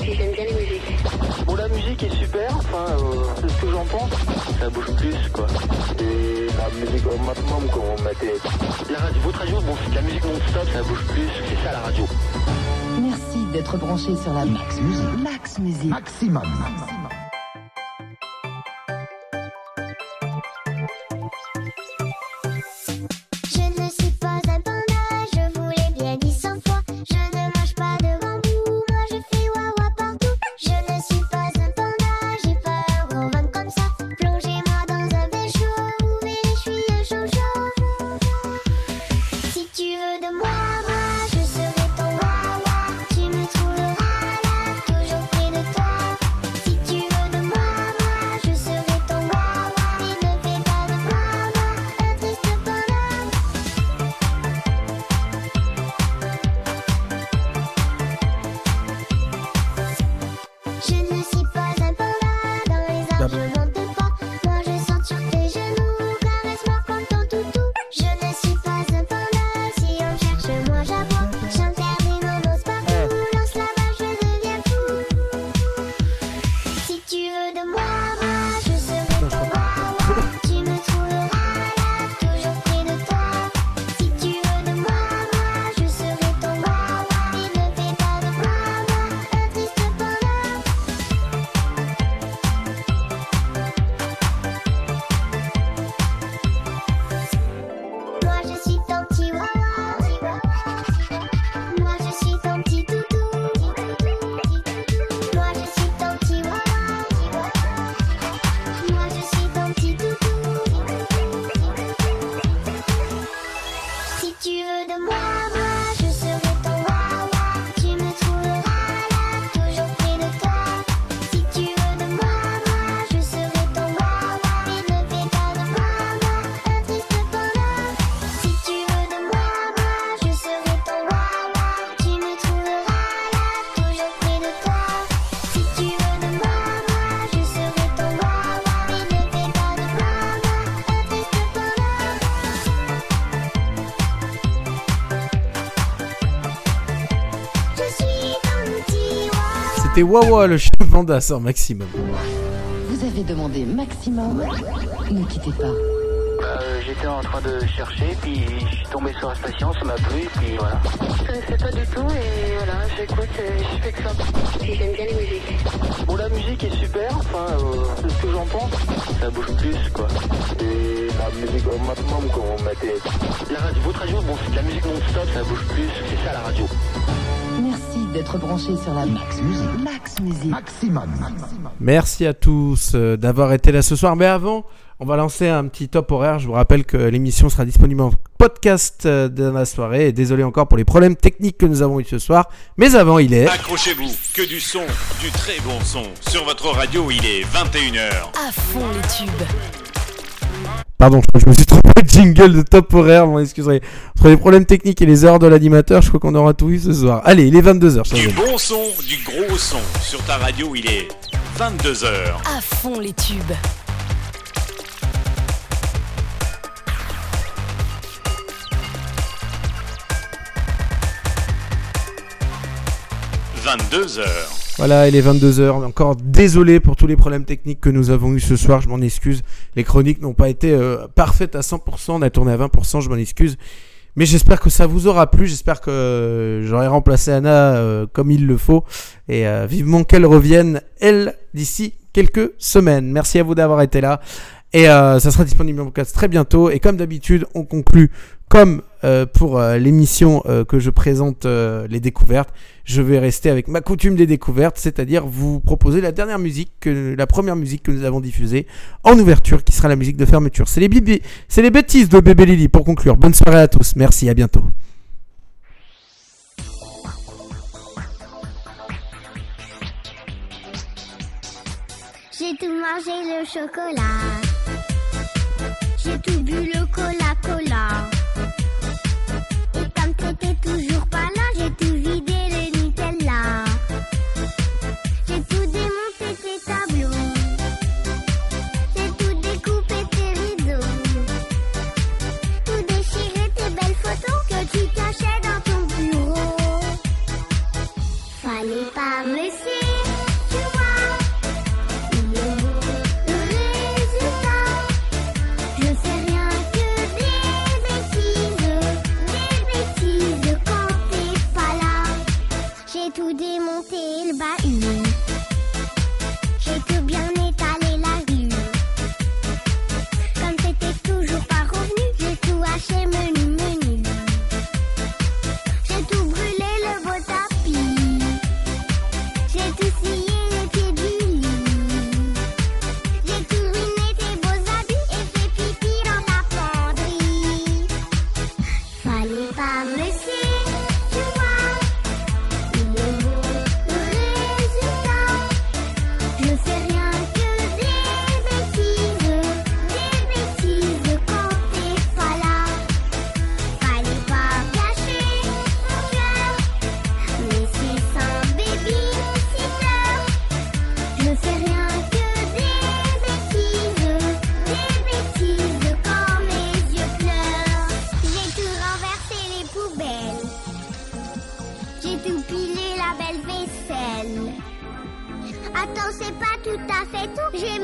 J'aime bien les musiques. Bon, la musique est super, enfin, euh, c'est ce que j'en pense. Ça bouge plus, quoi. Et la musique au maximum, quand on. La radio, votre radio, bon, c'est de la musique non-stop, ça bouge plus, c'est ça la radio. Merci d'être branché sur la Max Musique. Max Musique. Maximum. Maximum. C'était Wawa le chien panda sans maximum. Vous avez demandé maximum, ne quittez pas. Euh, J'étais en train de chercher, puis je suis tombé sur la station, ça m'a plu, puis voilà. Je connaissais pas du tout, et voilà, j'écoute, je fais que ça. Puis j'aime bien les musiques. Bon, la musique est super, enfin, euh, c'est ce que j'en pense. Ça bouge plus, quoi. Et la musique au maximum, quand on mettait... La radio, votre radio, bon, c'est de la musique non-stop, ça bouge plus, c'est ça la radio. Merci d'être branché sur la Max Musique. Max Musique. Maximum. Merci à tous euh, d'avoir été là ce soir. Mais avant, on va lancer un petit top horaire. Je vous rappelle que l'émission sera disponible en podcast euh, dans la soirée. Et désolé encore pour les problèmes techniques que nous avons eu ce soir. Mais avant, il est. Accrochez-vous, que du son, du très bon son. Sur votre radio, il est 21h. À fond les tubes. Pardon, je, me suis trompé de jingle de top horaire. Bon, excuserez. Entre les problèmes techniques et les heures de l'animateur, je crois qu'on aura tout eu ce soir. Allez, il est 22h. Du bon son, du gros son. Sur ta radio, il est 22h. À fond les tubes. – 22h. Voilà, il est 22h. Encore désolé pour tous les problèmes techniques que nous avons eu ce soir. Je m'en excuse. Les chroniques n'ont pas été euh, parfaites à 100%. On a tourné à 20%. Je m'en excuse. Mais j'espère que ça vous aura plu. J'espère que euh, j'aurai remplacé Anna euh, comme il le faut. Et euh, vivement qu'elle revienne, elle, d'ici quelques semaines. Merci à vous d'avoir été là. Et ça sera disponible en podcast très bientôt. Et comme d'habitude, on conclut comme euh, pour euh, l'émission euh, que je présente les découvertes. Je vais rester avec ma coutume des découvertes, c'est-à-dire vous proposer la dernière musique, que, la première musique que nous avons diffusée en ouverture, qui sera la musique de fermeture. C'est les, c'est les bêtises de Bébé Lily pour conclure. Bonne soirée à tous. Merci, à bientôt. J'ai tout mangé le chocolat. J'ai tout bu le cola. Tout à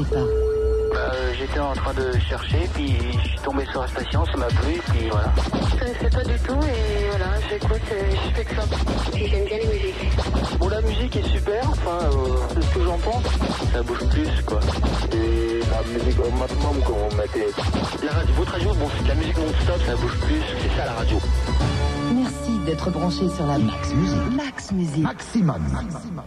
Maximum pas. Bah, euh, j'étais en train de chercher, puis je suis tombé sur la station, ça m'a plu, puis voilà. Je connaissais pas du tout et voilà, j'écoute je fais que ça. Et j'aime bien les musiques. Bon, la musique est super, enfin, euh, c'est ce que j'en pense. Ça bouge plus, quoi. Et la musique au maximum, comme on mettait. La radio, votre radio, bon, c'est de la musique non-stop, ça bouge plus, c'est ça la radio. Merci d'être branché sur la Max Musique. Max Musique. Maximum.